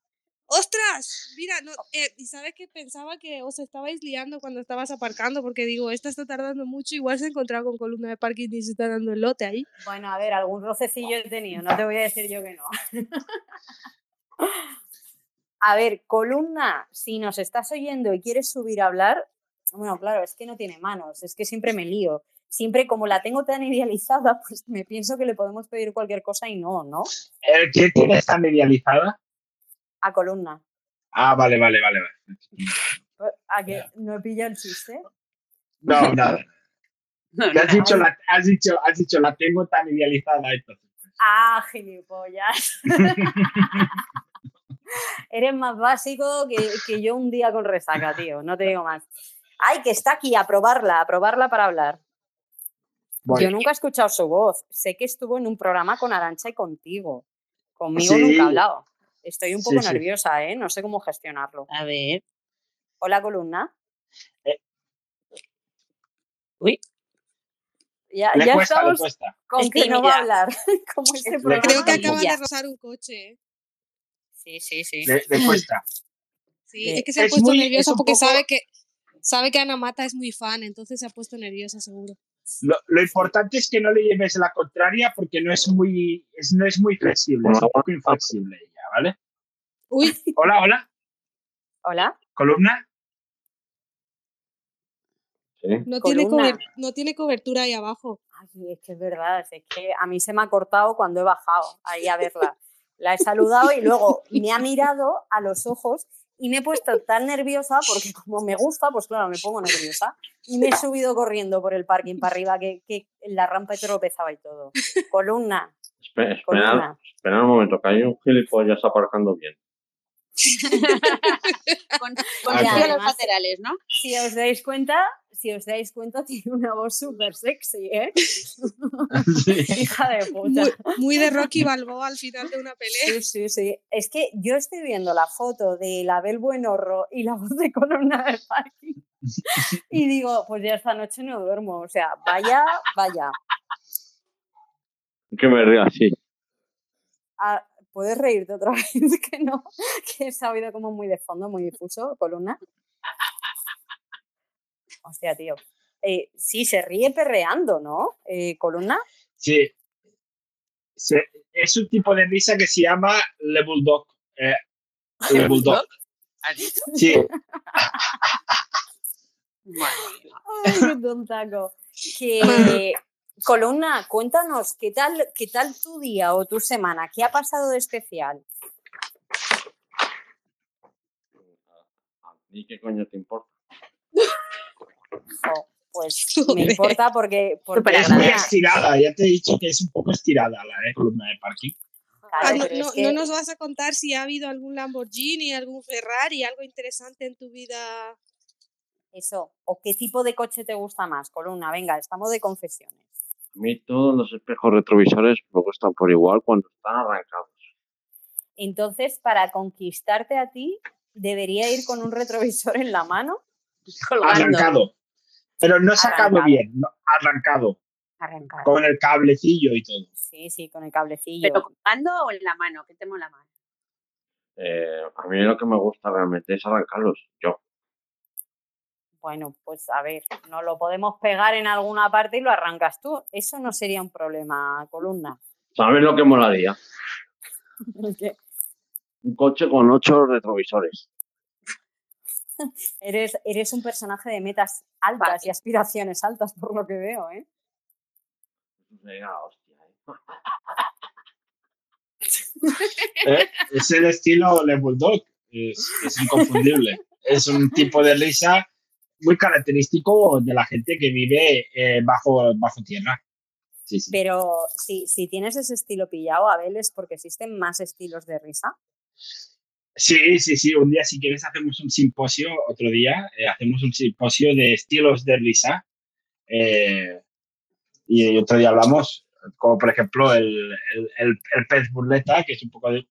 ¡Ostras! Mira, no, eh, y sabes que pensaba que os estabais liando cuando estabas aparcando, porque digo, esta está tardando mucho, igual se ha encontrado con columna de parking y se está dando el lote ahí. Bueno, a ver, algún rocecillo he tenido, no te voy a decir yo que no. a ver, columna, si nos estás oyendo y quieres subir a hablar, bueno, claro, es que no tiene manos, es que siempre me lío. Siempre como la tengo tan idealizada, pues me pienso que le podemos pedir cualquier cosa y no, ¿no? ¿El qué tiene tan idealizada? A columna. Ah, vale, vale, vale. vale. ¿A que no he pillado el chiste? No, nada. No, has, dicho, la, has, dicho, has dicho, la tengo tan idealizada. Entonces. pues. Ah, gilipollas. Eres más básico que, que yo un día con resaca, tío. No te digo más. Ay, que está aquí, a probarla, a probarla para hablar. Voy. Yo nunca he escuchado su voz. Sé que estuvo en un programa con Arancha y contigo. Conmigo Sí. nunca ha hablado. Estoy un poco sí. nerviosa, ¿eh? No sé cómo gestionarlo. A ver. Hola, columna. Eh. Uy. Ya, Le ya cuesta, le estamos cuesta. con Es que no va a hablar. Como este programa. Creo que acaba de rozar un coche. Sí, sí, sí. Le, le cuesta. Sí, es que se ha es puesto muy- un porque poco- sabe que sabe que Ana Mata es muy fan, entonces se ha puesto nerviosa seguro. Lo, lo importante es que no le lleves la contraria porque no es muy, es, no es muy flexible, es un poco inflexible ella, ¿vale? Uy, Hola, hola, Hola. columna. Sí. no tiene, Columna. no tiene cobertura ahí abajo. Ay, es que es verdad, es que a mí se me ha cortado cuando he bajado ahí a verla. La he saludado y luego me ha mirado a los ojos y me he puesto tan nerviosa porque como me gusta, pues claro, me pongo nerviosa. Y me he subido corriendo por el parking para arriba, que, que en la rampa tropezaba y todo. Columna, Espera, espera, espera un momento, que hay un gilipollas aparcando bien. Con, Ah, los laterales, ¿no? Si os dais cuenta, si os dais cuenta, tiene una voz súper sexy, ¿eh? Hija de puta. Muy, muy de Rocky Balboa al final de una pelea. Sí, sí, sí. Es que yo estoy viendo la foto de la Bel Buenorro y la voz de columna de parking y digo, pues ya esta noche no duermo. O sea, vaya, vaya. Que me río así. Ah, ¿Puedes reírte otra vez? que no, que se ha oído como muy de fondo, muy difuso, columna. Hostia, tío. Eh, sí, se ríe perreando, ¿no? Eh, columna. Sí. Se- es un tipo de risa que se llama Le Bulldog. Eh, le Bulldog. Sí, Ay, qué tontaco. Que, columna, cuéntanos, ¿qué tal, ¿qué tal tu día o tu semana? ¿Qué ha pasado de especial? ¿A ti qué coño te importa? Jo, pues me importa porque, porque es muy estirada. Ya te he dicho que es un poco estirada la eh, columna de parking. claro, no, no- que- no nos vas a contar si ha habido algún Lamborghini, algún Ferrari, algo interesante en tu vida. Eso, o qué tipo de coche te gusta más, columna, venga, estamos de confesiones. A mí todos los espejos retrovisores me gustan por igual cuando están arrancados. Entonces, para conquistarte a ti, debería ir con un retrovisor en la mano, Colgando. Arrancado. Pero no sacado Arrancado. bien, no, arrancado. arrancado. Con el cablecillo y todo. Sí, sí, con el cablecillo. ¿Pero colgando o en la mano? ¿Qué te mola más? Eh, a mí lo que me gusta realmente es arrancarlos. Yo. Bueno, pues a ver, nos lo podemos pegar en alguna parte y lo arrancas tú. Eso no sería un problema, columna. ¿Sabes lo que molaría? Que Un coche con ocho retrovisores. Eres, eres un personaje de metas altas Vale. y aspiraciones altas, por lo que veo, ¿eh? La hostia, ¿eh? ¿Eh? Es el estilo Le Bulldog. Es, es inconfundible. es un tipo de risa muy característico de la gente que vive eh, bajo, bajo tierra. Sí, sí. Pero si, si tienes ese estilo pillado, Abel, es porque existen más estilos de risa. Sí, sí, sí. Un día, si quieres, hacemos un simposio. Otro día, eh, hacemos un simposio de estilos de risa. Eh, y otro día hablamos, como por ejemplo, el, el, el- el pez burleta, que es un poco de.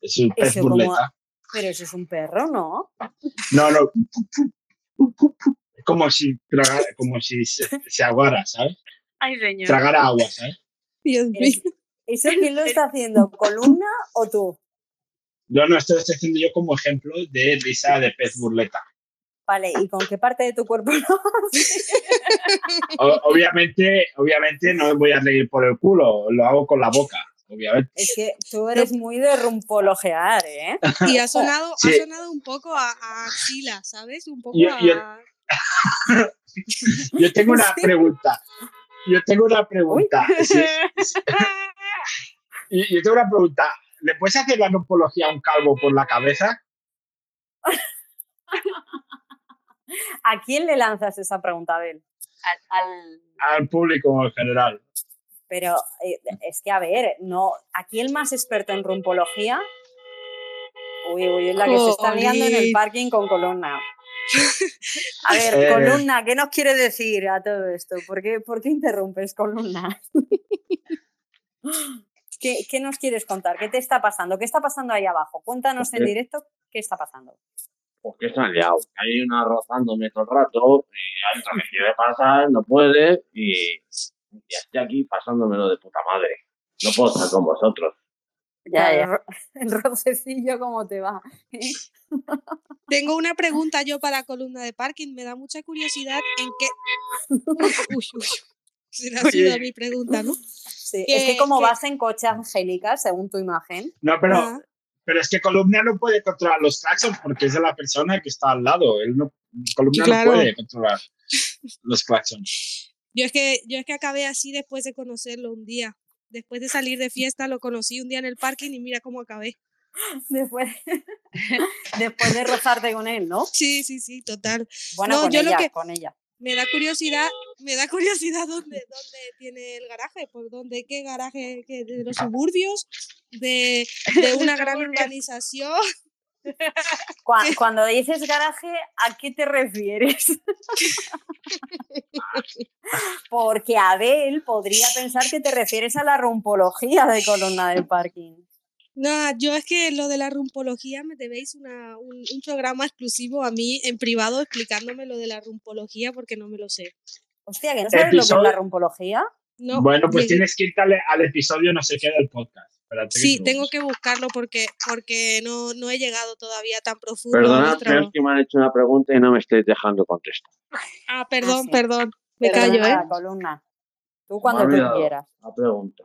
Es un pez Eso burleta. Pero eso es un perro, ¿no? No, no. Es como si, tragara- como si se, se aguara, ¿sabes? Ay, señor. Tragara agua, ¿sabes? Dios mío. ¿Eso quién lo está haciendo? ¿Columna o tú? No, no, esto lo estoy haciendo yo como ejemplo de risa de pez burleta. Vale, ¿y con qué parte de tu cuerpo lo haces? O- obviamente, obviamente no me voy a reír por el culo, lo hago con la boca, obviamente. Es que tú eres muy de rumpologear, ¿eh? Y ha sonado, Sí. ha sonado un poco a, a axila, ¿sabes? Un poco Yo- yo- a. Yo tengo una Sí. pregunta. Yo tengo una pregunta. Sí, sí. Y- Yo tengo una pregunta. ¿le puedes hacer la numpología a un calvo por la cabeza? ¿A quién le lanzas esa pregunta, Abel? Al, al- Al público en general. Pero eh, es que, a ver, no, aquí el más experto en rumpología. Uy, uy, es la que se está liando en el parking con columna. A ver, Eh. columna, ¿qué nos quiere decir a todo esto? ¿Por qué, por qué interrumpes, columna? ¿Qué, qué nos quieres contar? ¿Qué te está pasando? ¿Qué está pasando ahí abajo? Cuéntanos en directo qué está pasando. Porque se han liado. Hay una rozándome todo el rato y hay otra que quiere pasar, no puede y, y estoy aquí pasándomelo de puta madre. No puedo estar con vosotros. Ya, El, ro- el rocecillo, ¿cómo te va? Tengo una pregunta yo para columna de parking. Me da mucha curiosidad en qué. Uy, uy, uy. Será sido mi pregunta, ¿no? Sí, es que Que- como que- vas en coche, Angélica, según tu imagen, No, pero, Ah, pero es que Columna no puede controlar los claxons porque es de la persona que está al lado. Él no, Columna Claro. no puede controlar los claxons. Yo es que yo es que acabé así después de conocerlo un día. Después de salir de fiesta lo conocí un día en el parking y mira cómo acabé. después, después de rozarte con él, ¿no? Sí, sí, sí, total. Bueno, No, con yo lo ella, que- con ella. Me da curiosidad, me da curiosidad dónde, dónde tiene el garaje, por dónde, qué garaje, qué, de los suburbios, de, de una gran urbanización. Cua- Cuando dices garaje, ¿a qué te refieres? Porque Abel podría pensar que te refieres a la rumpología de columna del parking. No, yo es que lo de la rumpología me debéis una, un, un programa exclusivo a mí en privado explicándome lo de la rumpología porque no me lo sé. Hostia, ¿que no sabes lo que es la Episodio- rumpología? No, bueno, pues llegué- tienes que irte al, al episodio no sé qué del podcast. Que Sí, tengo que buscarlo porque, porque no, no he llegado todavía tan profundo. a Perdonad, vuestro- pero es que me han hecho una pregunta y no me estáis dejando contestar. Ah, perdón, sí. perdón. Me Perdona, callo, ¿eh? la columna. Tú cuando tú quieras. La pregunta.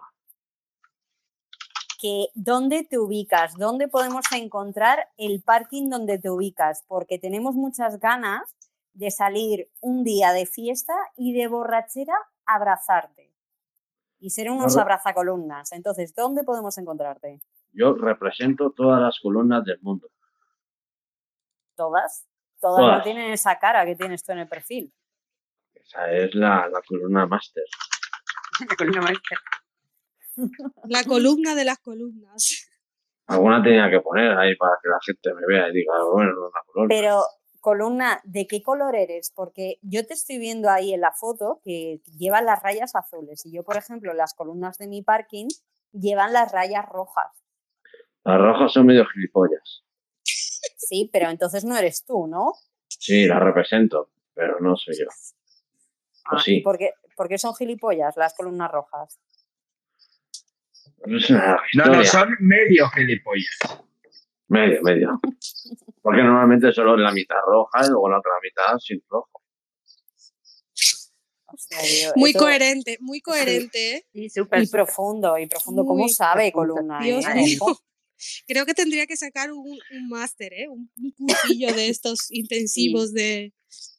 que dónde te ubicas, dónde podemos encontrar el parking donde te ubicas, porque tenemos muchas ganas de salir un día de fiesta y de borrachera a abrazarte y ser unos Arre- abrazacolumnas. Entonces, ¿dónde podemos encontrarte? Yo represento todas las columnas del mundo. ¿Todas? Todas no tienen esa cara que tienes tú en el perfil. Esa es la, la columna máster. La columna de las columnas. Alguna tenía que poner ahí para que la gente me vea y diga, bueno, no es una columna. Pero, columna, ¿de qué color eres? Porque yo te estoy viendo ahí en la foto que llevan las rayas azules y yo, por ejemplo, las columnas de mi parking llevan las rayas rojas. Las rojas son medio gilipollas. Sí, pero entonces no eres tú, ¿no? Sí, las represento, pero no soy yo. Ah, Pues ¿y sí. por qué, por qué son gilipollas las columnas rojas? Es una No, no, son medio gilipollas. Medio, medio. Porque normalmente solo en la mitad roja y luego la otra mitad sin rojo. Muy esto- coherente, muy coherente, ¿eh? Sí, súper. Y profundo, y profundo. ¿Cómo Muy sabe profundo. columna? Dios eh? mío. Ojo. Creo que tendría que sacar un, un máster, ¿eh? Un, un cursillo de estos intensivos de,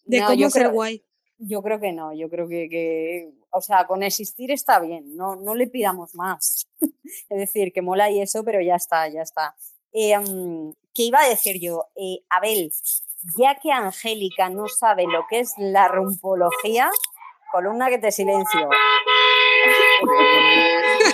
de No, cómo yo ser creo- guay. Yo creo que no, yo creo que, que- o sea, con existir está bien, no, no le pidamos más. es decir, que mola y eso, pero ya está, ya está. Eh, mm, ¿Qué iba a decir yo? Eh, Abel, ya que Angélica no sabe lo que es la rumpología, columna que te silencio.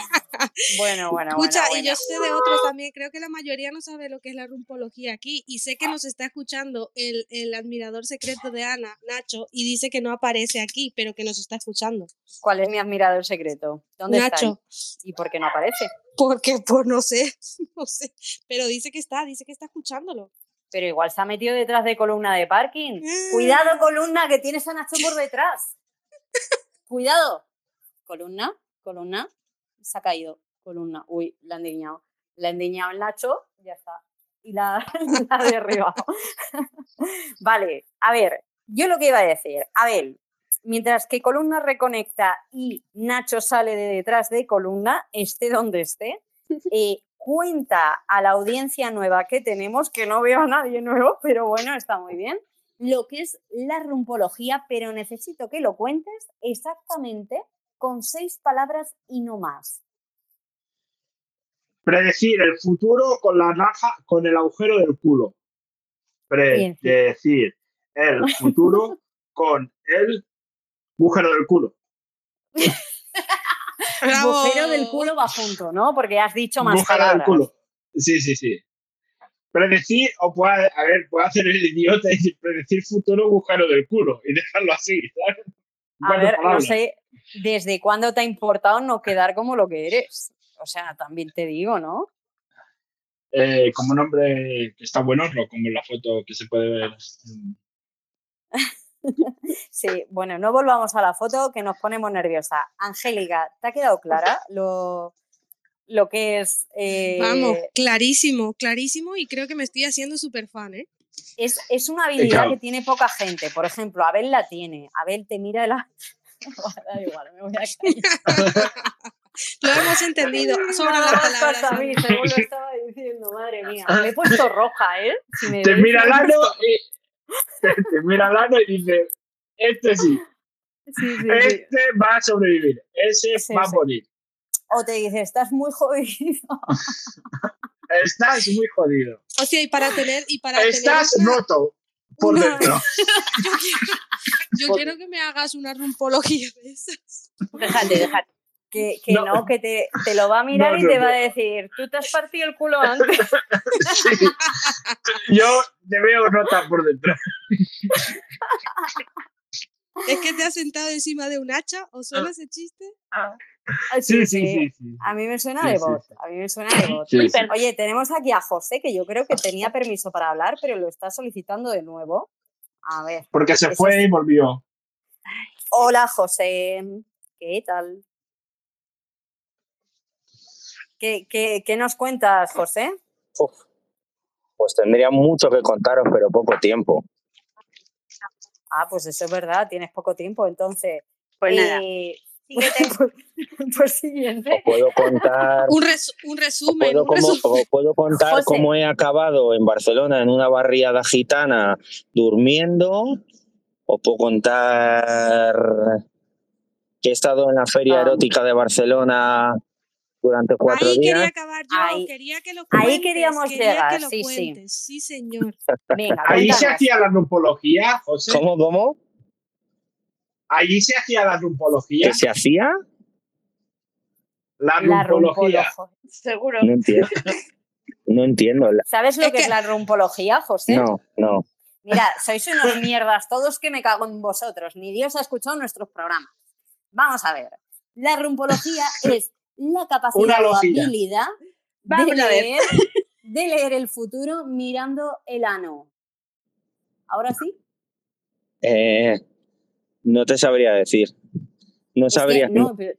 bueno, bueno, Escucha, y yo sé de otros también, creo que la mayoría no sabe lo que es la rumpología aquí, y sé que nos está escuchando el, el admirador secreto de Ana, Nacho, y dice que no aparece aquí, pero que nos está escuchando. ¿Cuál es mi admirador secreto? ¿Dónde está? Nacho, ¿Y por qué no aparece? porque pues no sé, no sé, pero dice que está, dice que está escuchándolo. Pero igual se ha metido detrás de columna de parking. Cuidado, columna, que tienes a Nacho por detrás. Cuidado. Columna, columna. Se ha caído. Columna. Uy, la han endiñado. La ha endiñado el Nacho, ya está. Y la, la ha derribado. vale, a ver, yo lo que iba a decir. Abel, mientras que columna reconecta y Nacho sale de detrás de columna, esté donde esté, eh, cuenta a la audiencia nueva que tenemos, que no veo a nadie nuevo, pero bueno, está muy bien, lo que es la rumpología, pero necesito que lo cuentes exactamente con seis palabras y no más. Predecir el futuro con la raja, con el agujero del culo. Predecir el futuro con el agujero del culo. El agujero del culo va junto, ¿no? Porque has dicho más Agujero del palabras. culo. Sí, sí, sí. Predecir, o puede, a ver, puede hacer el idiota y decir predecir futuro agujero del culo y dejarlo así, ¿sabes? A ver, no palabras. sé desde cuándo te ha importado no quedar como lo que eres. O sea, también te digo, ¿no? Eh, como un hombre que está bueno, lo como en la foto que se puede ver. Sí, bueno, no volvamos a la foto que nos ponemos nerviosa. Angélica, ¿te ha quedado clara lo, lo que es? eh, Vamos, clarísimo, clarísimo y creo que me estoy haciendo súper fan, ¿eh? Es, es una habilidad claro. que tiene poca gente. Por ejemplo, Abel la tiene. Abel te mira de la... da igual, me voy a callar. Lo hemos entendido. Sobran las palabras. mí, según lo estaba diciendo, madre mía. Me he puesto roja, ¿eh? Si me Te veis, mira me al he ano puesto- y te, te mira al ano y dice, este sí, Sí, sí, sí. este va a sobrevivir, ese Sí, va a morir. O te dice, estás muy jodido. Estás muy jodido. Hostia, y para tener, y para Estás tener una- roto por dentro. Yo quiero que me hagas una rumpología de esas. Déjate, déjate. Que, que no. No. que te, te lo va a mirar No, y no, te va a decir, tú te has partido el culo antes. Sí. Yo te veo rota por dentro. Es que te has sentado encima de un hacha, ¿o suena ese chiste? Ah, Sí, sí, sí. sí. A mí me suena Sí, de sí, bot. sí. A mí me suena de bot. Sí, sí. Oye, tenemos aquí a José, que yo creo que tenía permiso para hablar, pero lo está solicitando de nuevo. A ver. Porque se fue es- y volvió. Hola, José. ¿Qué tal? ¿Qué, qué, qué nos cuentas, José? Uf, pues tendría mucho que contaros, pero poco tiempo. Ah, pues eso es verdad, tienes poco tiempo, entonces. Pues nada. Pues siguiente. Puedo contar, Un, res- un os resumen, puedo, un como- resumen. os puedo contar José. cómo he acabado en Barcelona en una barriada gitana durmiendo. Os puedo contar que he estado en la feria Ah. erótica de Barcelona durante cuatro Ahí días. quería acabar yo, Ahí- quería que lo ahí cuentes, queríamos quería llegar, que lo sí, sí. cuentes, sí, señor. Venga, Allí se hacía la rumpología, José. ¿Cómo, cómo? Allí se hacía la rumpología. ¿Que se hacía? La La rumpología. rumpolojo- Seguro. No entiendo. No entiendo. ¿Sabes lo Es que es la rumpología, José? No, no. Mira, sois unos mierdas todos que me cago en vosotros. Ni Dios ha escuchado nuestros programas. Vamos a ver. La rumpología es la capacidad Una o habilidad de leer, de leer el futuro mirando el ano. ¿Ahora sí? Eh, no te sabría decir. No Es que sabría. no, pero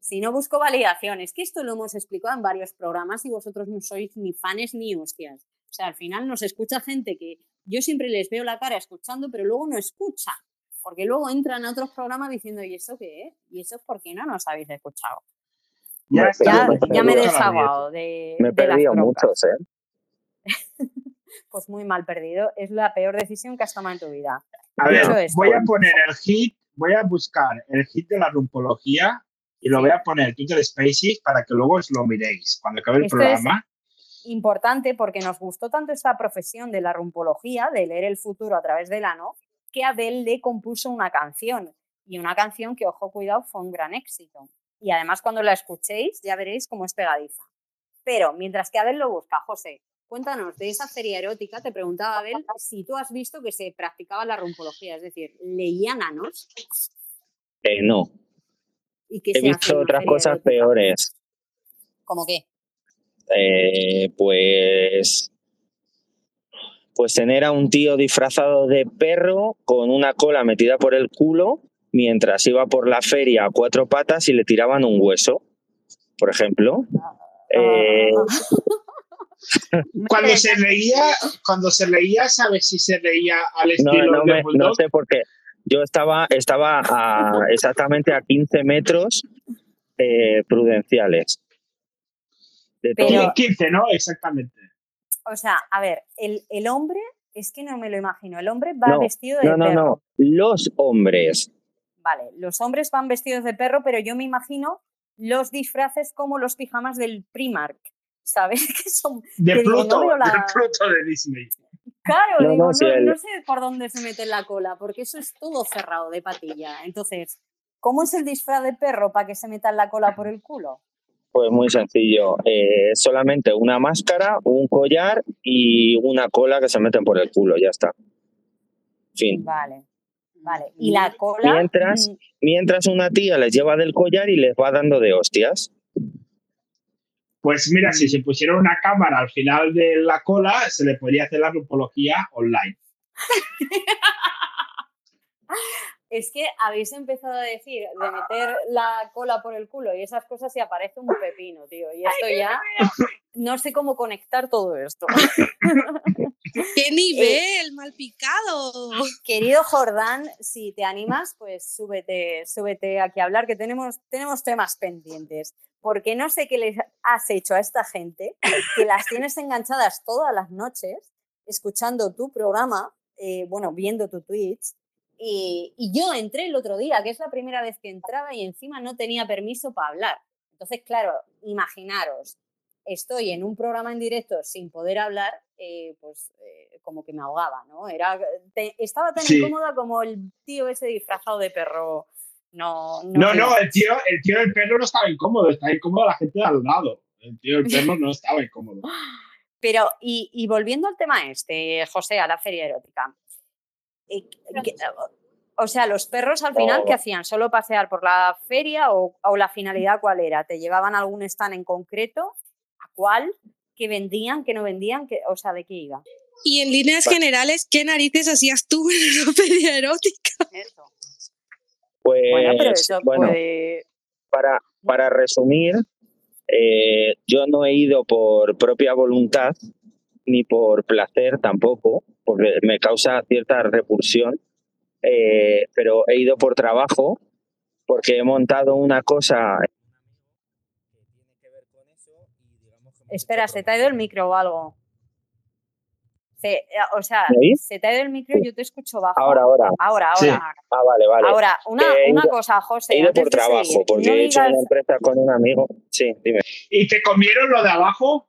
si no busco validación, es que esto lo hemos explicado en varios programas y vosotros no sois ni fans ni hostias. O sea, al final nos escucha gente que yo siempre les veo la cara escuchando, pero luego no escucha. Porque luego entran a otros programas diciendo, ¿y eso qué es? ¿Y eso es por qué no nos habéis escuchado? Ya Me- está, Ya, me- ya me he desahogado de, Me he de perdido muchos, ¿eh? Pues muy mal perdido. Es la peor decisión que has tomado en tu vida. A ver, esto- voy a poner el hit, voy a buscar el hit de la rumpología y lo voy a poner en Twitter Spaces para que luego os lo miréis cuando acabe el Esto es- programa. importante porque nos gustó tanto esta profesión de la rumpología, de leer el futuro a través del ano, que Abel le compuso una canción. Y una canción que, ojo, cuidado, fue un gran éxito. Y además, cuando la escuchéis, ya veréis cómo es pegadiza. Pero mientras que Abel lo busca, José, cuéntanos de esa feria erótica. Te preguntaba Abel si tú has visto que se practicaba la rumpología, es decir, leían anos Eh, no. y He visto otras cosas erótica. peores. ¿Cómo qué? Eh, pues. Pues tener a un tío disfrazado de perro con una cola metida por el culo mientras iba por la feria a cuatro patas y le tiraban un hueso, por ejemplo. Eh, Cuando se leía, cuando se leía, ¿sabes si se leía al no, estilo no, de me- Bulldog? no sé por qué. Yo estaba, estaba a- exactamente a 15 metros eh, prudenciales. De. Pero- 15, ¿no? Exactamente. O sea, a ver, el, el hombre, es que no me lo imagino, el hombre va No, vestido de no, no, perro. no. Los hombres. Vale, los hombres van vestidos de perro, pero yo me imagino los disfraces como los pijamas del Primark. ¿Sabes? Que son, De que digo, no Pluto, veo la- de Pluto de Disney. Claro, No, digo, no, si no, no sé por dónde se mete la cola, porque eso es todo cerrado de patilla. Entonces, ¿cómo es el disfraz de perro para que se meta la cola por el culo? Pues muy sencillo. eh, solamente una máscara, un collar y una cola que se meten por el culo. Ya está. Fin. Vale, vale. Y la cola. Mientras, mm, mientras una tía les lleva del collar y les va dando de hostias. Pues mira, Mm. si se pusiera una cámara al final de la cola, se le podría hacer la rupología online. Es que habéis empezado a decir de meter la cola por el culo y esas cosas y aparece un pepino, tío. Y esto ya no sé cómo conectar todo esto. ¡Qué nivel! ¡Mal picado! Querido Jordán, si te animas, pues súbete, súbete aquí a hablar, que tenemos, tenemos temas pendientes. Porque no sé qué les has hecho a esta gente, que las tienes enganchadas todas las noches, escuchando tu programa, eh, bueno, viendo tu Twitch. Y, y yo entré el otro día, que es la primera vez que entraba y encima no tenía permiso para hablar. Entonces, claro, imaginaros, estoy en un programa en directo sin poder hablar, eh, pues eh, como que me ahogaba, ¿no? Era, te- estaba tan Sí. incómoda como el tío ese disfrazado de perro. No, no, No, el tío, el tío del perro no estaba incómodo, estaba incómodo la gente de al lado. El tío del perro no estaba incómodo. Pero, y, y volviendo al tema este, José, a la feria erótica. eh, que- o sea, los perros al final, ¿qué Oh. hacían? ¿Solo pasear por la feria o, o la finalidad cuál era? ¿Te llevaban a algún stand en concreto? ¿A cuál? ¿Qué vendían? ¿Qué no vendían? ¿Qué, o sea, ¿de qué iba? Y en líneas generales, ¿qué narices hacías tú en una feria erótica? Eso. Pues, Bueno, pero eso bueno, puede... para, para resumir, eh, yo no he ido por propia voluntad ni por placer tampoco, porque me causa cierta repulsión, eh, pero he ido por trabajo, porque he montado una cosa. Espera, ¿se te ha ido el micro o algo? Se- eh, o sea, se te ha ido el micro y yo te escucho bajo. Ahora, ahora. Ahora, Sí. ahora. Ah, vale, vale. Ahora, una, ido- cosa, José. He ido por trabajo, seguir, porque no he hecho digas- una empresa con un amigo. Sí, dime. ¿Y te comieron lo de abajo?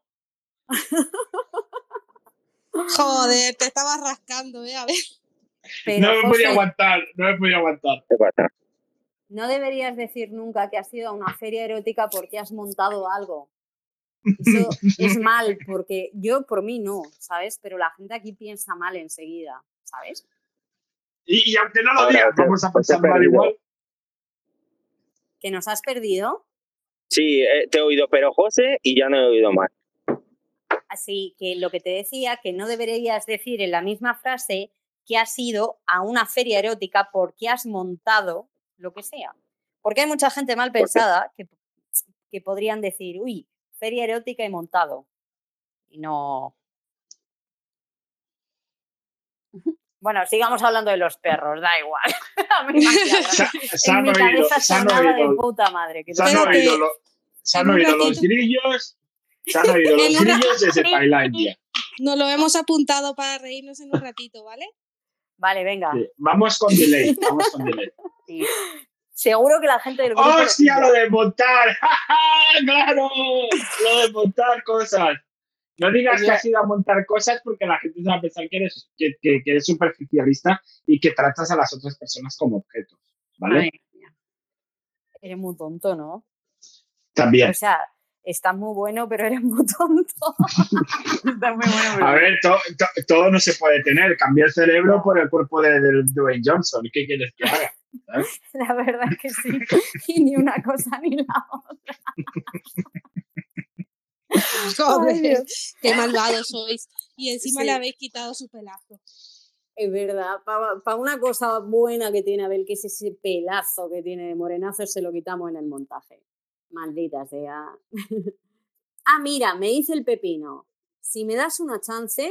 Joder, te estabas rascando, ¿eh? A ver. Pero, no me José, podía aguantar, no me podía aguantar. ¿Qué pasa? no deberías decir nunca que has ido a una feria erótica porque has montado algo. Eso es mal, porque yo por mí no, ¿sabes? Pero la gente aquí piensa mal enseguida, ¿sabes? Y, y aunque no lo Ahora, digas, te- vamos a pensar mal perdido. igual. Que nos has perdido. Sí, eh, te he oído, pero José, y ya no he oído más. Así que lo que te decía, que no deberías decir en la misma frase que has ido a una feria erótica porque has montado lo que sea. Porque hay mucha gente mal pensada que, que podrían decir, uy, feria erótica y montado. Y no. Bueno, sigamos hablando de los perros, da igual. A mí Se, han mi oído, cabeza se han sonaba de oído, puta madre. Que se han lo Espérate, oído, lo- se han en un oído los grillos, se han oído los grillos desde Tailandia. Nos lo hemos apuntado para reírnos en un ratito, ¿vale? Vale, venga. Sí, Vamos con delay, vamos con delay. Sí. Seguro que la gente del grupo. ¡Hostia, pilla. lo de montar! ¡Ja, ja! ¡Claro! Lo de montar cosas. No digas que has ido a montar cosas porque la gente se va a pensar que eres, que, que- que eres superficialista y que tratas a las otras personas como objetos. ¿Vale? Eres muy tonto, ¿no? También. O sea, estás muy bueno, pero eres muy tonto. estás muy bueno, pero. A ver, to- to- todo no se puede tener. Cambiar el cerebro por el cuerpo de, de Dwayne Johnson. ¿Qué quieres que haga? ¿Sabes? La verdad es que sí. Y ni una cosa ni la otra. Joder, qué malvados sois. Y encima Sí. le habéis quitado su pelazo. Es verdad, para una cosa buena que tiene Abel, que es ese pelazo que tiene de morenazo, se lo quitamos en el montaje. Maldita sea. ah, mira, me dice el pepino. Si me das una chance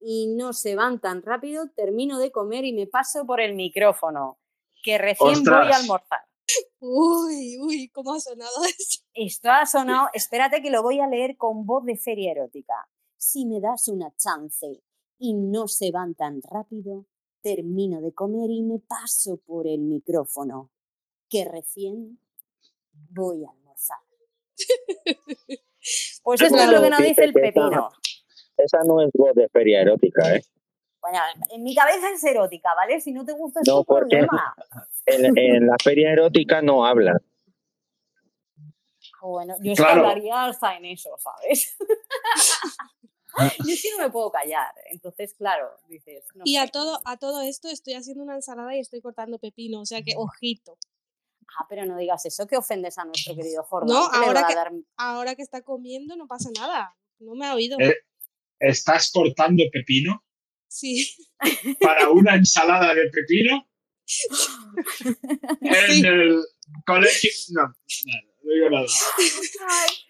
y no se van tan rápido, termino de comer y me paso por el micrófono, que recién voy a almorzar. Uy, uy, ¿cómo ha sonado eso? Esto ha sonado, espérate que lo voy a leer con voz de feria erótica. Si me das una chance y no se van tan rápido, termino de comer y me paso por el micrófono, que recién voy a almorzar. Pues esto es lo que nos dice el pepino. Esa no es voz de feria erótica, ¿eh? Bueno, en mi cabeza es erótica, ¿vale? Si no te gusta es No, porque- problema. En, en la feria erótica no hablan. Bueno, yo es que Claro. hablaría hasta en eso, ¿sabes? yo sí no me puedo callar. Entonces, claro, dices. no Y a todo, a todo esto estoy haciendo una ensalada y estoy cortando pepino, o sea que ojito. Ah, pero no digas eso, que ofendes a nuestro querido Jordán. No, que ahora que- dar- Ahora que está comiendo no pasa nada. No me ha oído. Eh. ¿Estás cortando pepino Sí. para una ensalada de pepino? En el colegio. No, nada, no digo nada.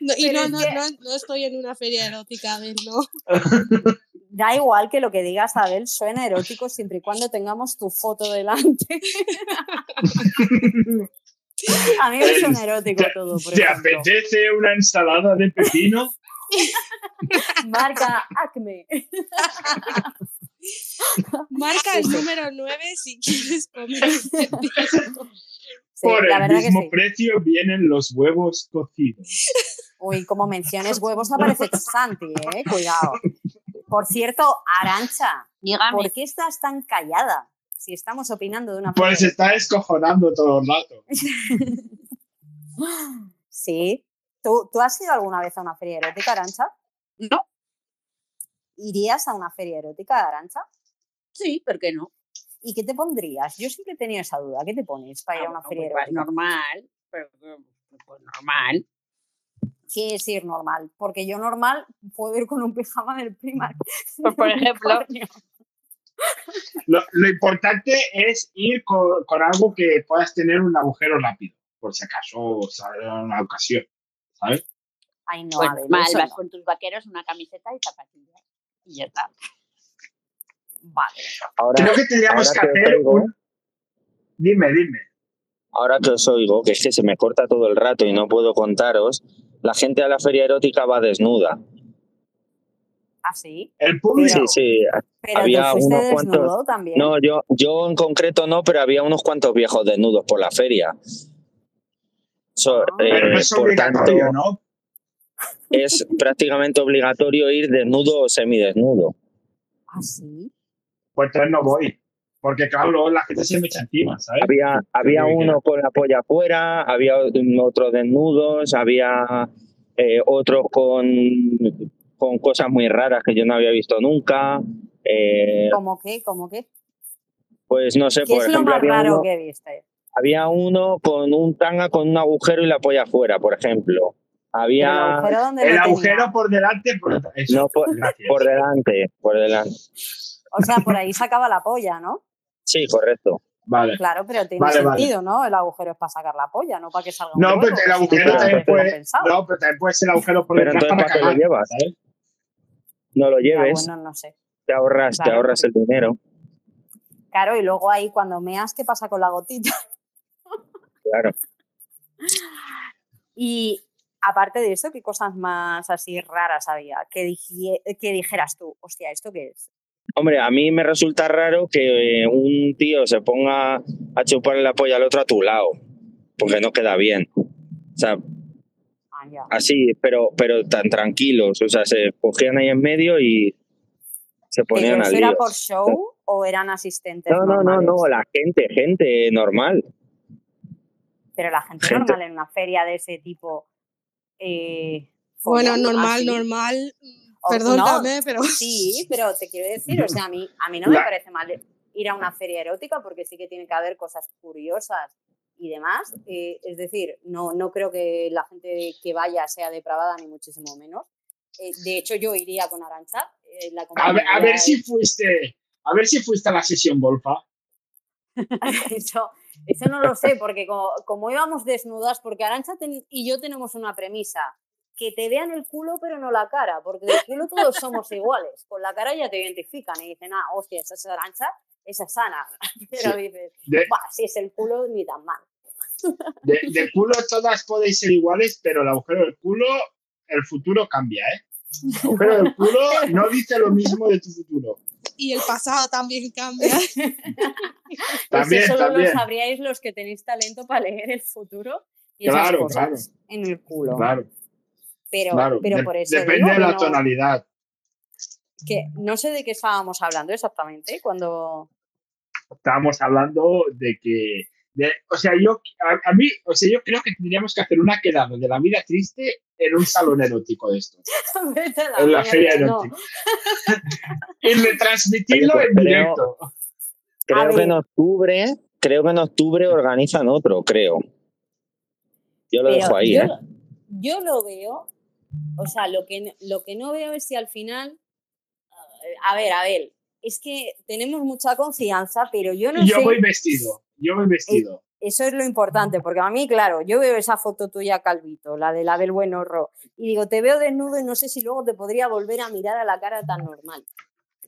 No, y no, no, no, no estoy en una feria erótica, a ver, no. Da igual que lo que digas, Abel, suena erótico siempre y cuando tengamos tu foto delante. a mí me suena erótico todo, por ¿Te ejemplo. apetece una ensalada de pepino? Marca Acme. Marca el número 9 si quieres comer. Sí, Por la el verdad que mismo sí. precio vienen los huevos cocidos. Uy, como menciones huevos, aparece Santi, ¿eh? Cuidado. Por cierto, Arancha, Dígame. ¿por qué estás tan callada? Si estamos opinando de una Pues feria está escojonando todo el rato. Sí. ¿Tú, ¿Tú has ido alguna vez a una feria erótica, Arancha? No. ¿Irías a una feria erótica, Arancha? Sí, ¿por qué no? ¿Y qué te pondrías? Yo siempre he tenido esa duda. ¿Qué te pones para ir a una Ah, feria pues, erótica? normal. Pero, pues normal. ¿Qué es ir normal? Porque yo normal puedo ir con un pijama del Primark. Pues, por ejemplo. Lo, lo importante es ir con, con algo que puedas tener un agujero rápido, por si acaso sale una ocasión. ¿Sabes? Ay, no, Pues a ver, mal, vas no. con tus vaqueros, una camiseta y zapatillas. Y ya está. Vale. Ahora, Creo que tendríamos que hacer oigo, un. Dime, dime. ahora que os oigo, que es que se me corta todo el rato y no puedo contaros, la gente a la feria erótica va desnuda. ¿Ah, sí? El público. Sí, sí. Pero Había tú unos cuantos- también. No, yo, yo en concreto no, pero había unos cuantos viejos desnudos por la feria. So- Ah. Pero no eh, es por tanto, ¿no? Es prácticamente obligatorio ir desnudo o semidesnudo. ¿Ah, sí? Pues entonces no voy. Porque, claro, luego la gente se me echa encima, ¿sabes? Había, había que- uno con la polla afuera, había otros desnudos, había eh, otros con, con cosas muy raras que yo no había visto nunca. Eh, ¿Cómo qué? ¿Cómo qué? pues no sé, ¿Qué por es lo ejemplo, más había raro uno, que viste? había uno con un tanga con un agujero y la polla afuera, por ejemplo. ¿Pero el Había agujero El lo agujero por delante, por eso. no por, por delante, por delante. O sea, por ahí sacaba la polla, ¿no? Sí, correcto. Vale. Claro, pero tiene Vale, vale. sentido, ¿no? El agujero es para sacar la polla, no para que salga un No, pero el agujero no también puede. No, pero también puede ser el agujero por Pero detrás entonces, para ¿para qué lo llevas? ¿sabes? No lo Ya, lleves, bueno, no sé. te ahorras, te Claro, ahorras el dinero. Claro, y luego ahí cuando meas, ¿qué pasa con la gotita? Claro. Y aparte de eso, ¿qué cosas más así raras había? Que, dije- que dijeras tú, hostia, ¿esto qué es? Hombre, a mí me resulta raro que eh, un tío se ponga a chuparle la polla al otro a tu lado, porque no queda bien. O sea, Ah, ya. así, pero, pero tan tranquilos. O sea, se cogían ahí en medio y se ponían ¿Pero al era por show o eran asistentes No, no, no, no, la gente, gente normal. Pero la gente, Gente- normal en una feria de ese tipo. Eh, Bueno, normal, así. normal. Perdóname, no, pero. Sí, pero te quiero decir, o sea, a mí, a mí no me parece mal ir a una feria erótica porque sí que tiene que haber cosas curiosas y demás. Eh, es decir, no, no creo que la gente que vaya sea depravada ni muchísimo menos. Eh, de hecho, yo iría con Arancha. eh, la A ver, a ver si fuiste. A ver si fuiste a la sesión golfa. Eso, eso no lo sé, porque como, como íbamos desnudas, porque Arancha y yo tenemos una premisa, que te vean el culo pero no la cara, porque del culo todos somos iguales, con la cara ya te identifican y dicen, ah, hostia, esa es Arancha, esa es Ana, pero Sí. dices, De, "Buah, si es el culo ni tan mal. de, de culo todas podéis ser iguales, pero el agujero del culo, el futuro cambia, ¿eh? El agujero del culo no dice lo mismo de tu futuro. Y el pasado también cambia. También, eso solo también. lo sabríais los que tenéis talento para leer el futuro y Claro, esas cosas en el culo. Claro. Pero, Claro, pero por eso depende digo de la no- tonalidad. que no sé de qué estábamos hablando exactamente cuando Estábamos hablando de que, de- o sea, yo, a, a mí, o sea, yo creo que tendríamos que hacer una quedada de la vida triste en un salón erótico de estos, la en la feria no. erótica. y retransmitirlo Oye, pues en creo- directo. Creo que en octubre, creo que en octubre organizan otro, creo. Yo lo Pero dejo ahí, yo, ¿eh? lo- yo lo veo, o sea, lo que, lo que no veo es si al final, a ver, a ver, es que tenemos mucha confianza, pero yo no Y yo sé, voy vestido, yo voy vestido. eso es lo importante, porque a mí, claro, yo veo esa foto tuya, Calvito, la del Abel Buenorro, y digo, te veo desnudo y no sé si luego te podría volver a mirar a la cara tan normal.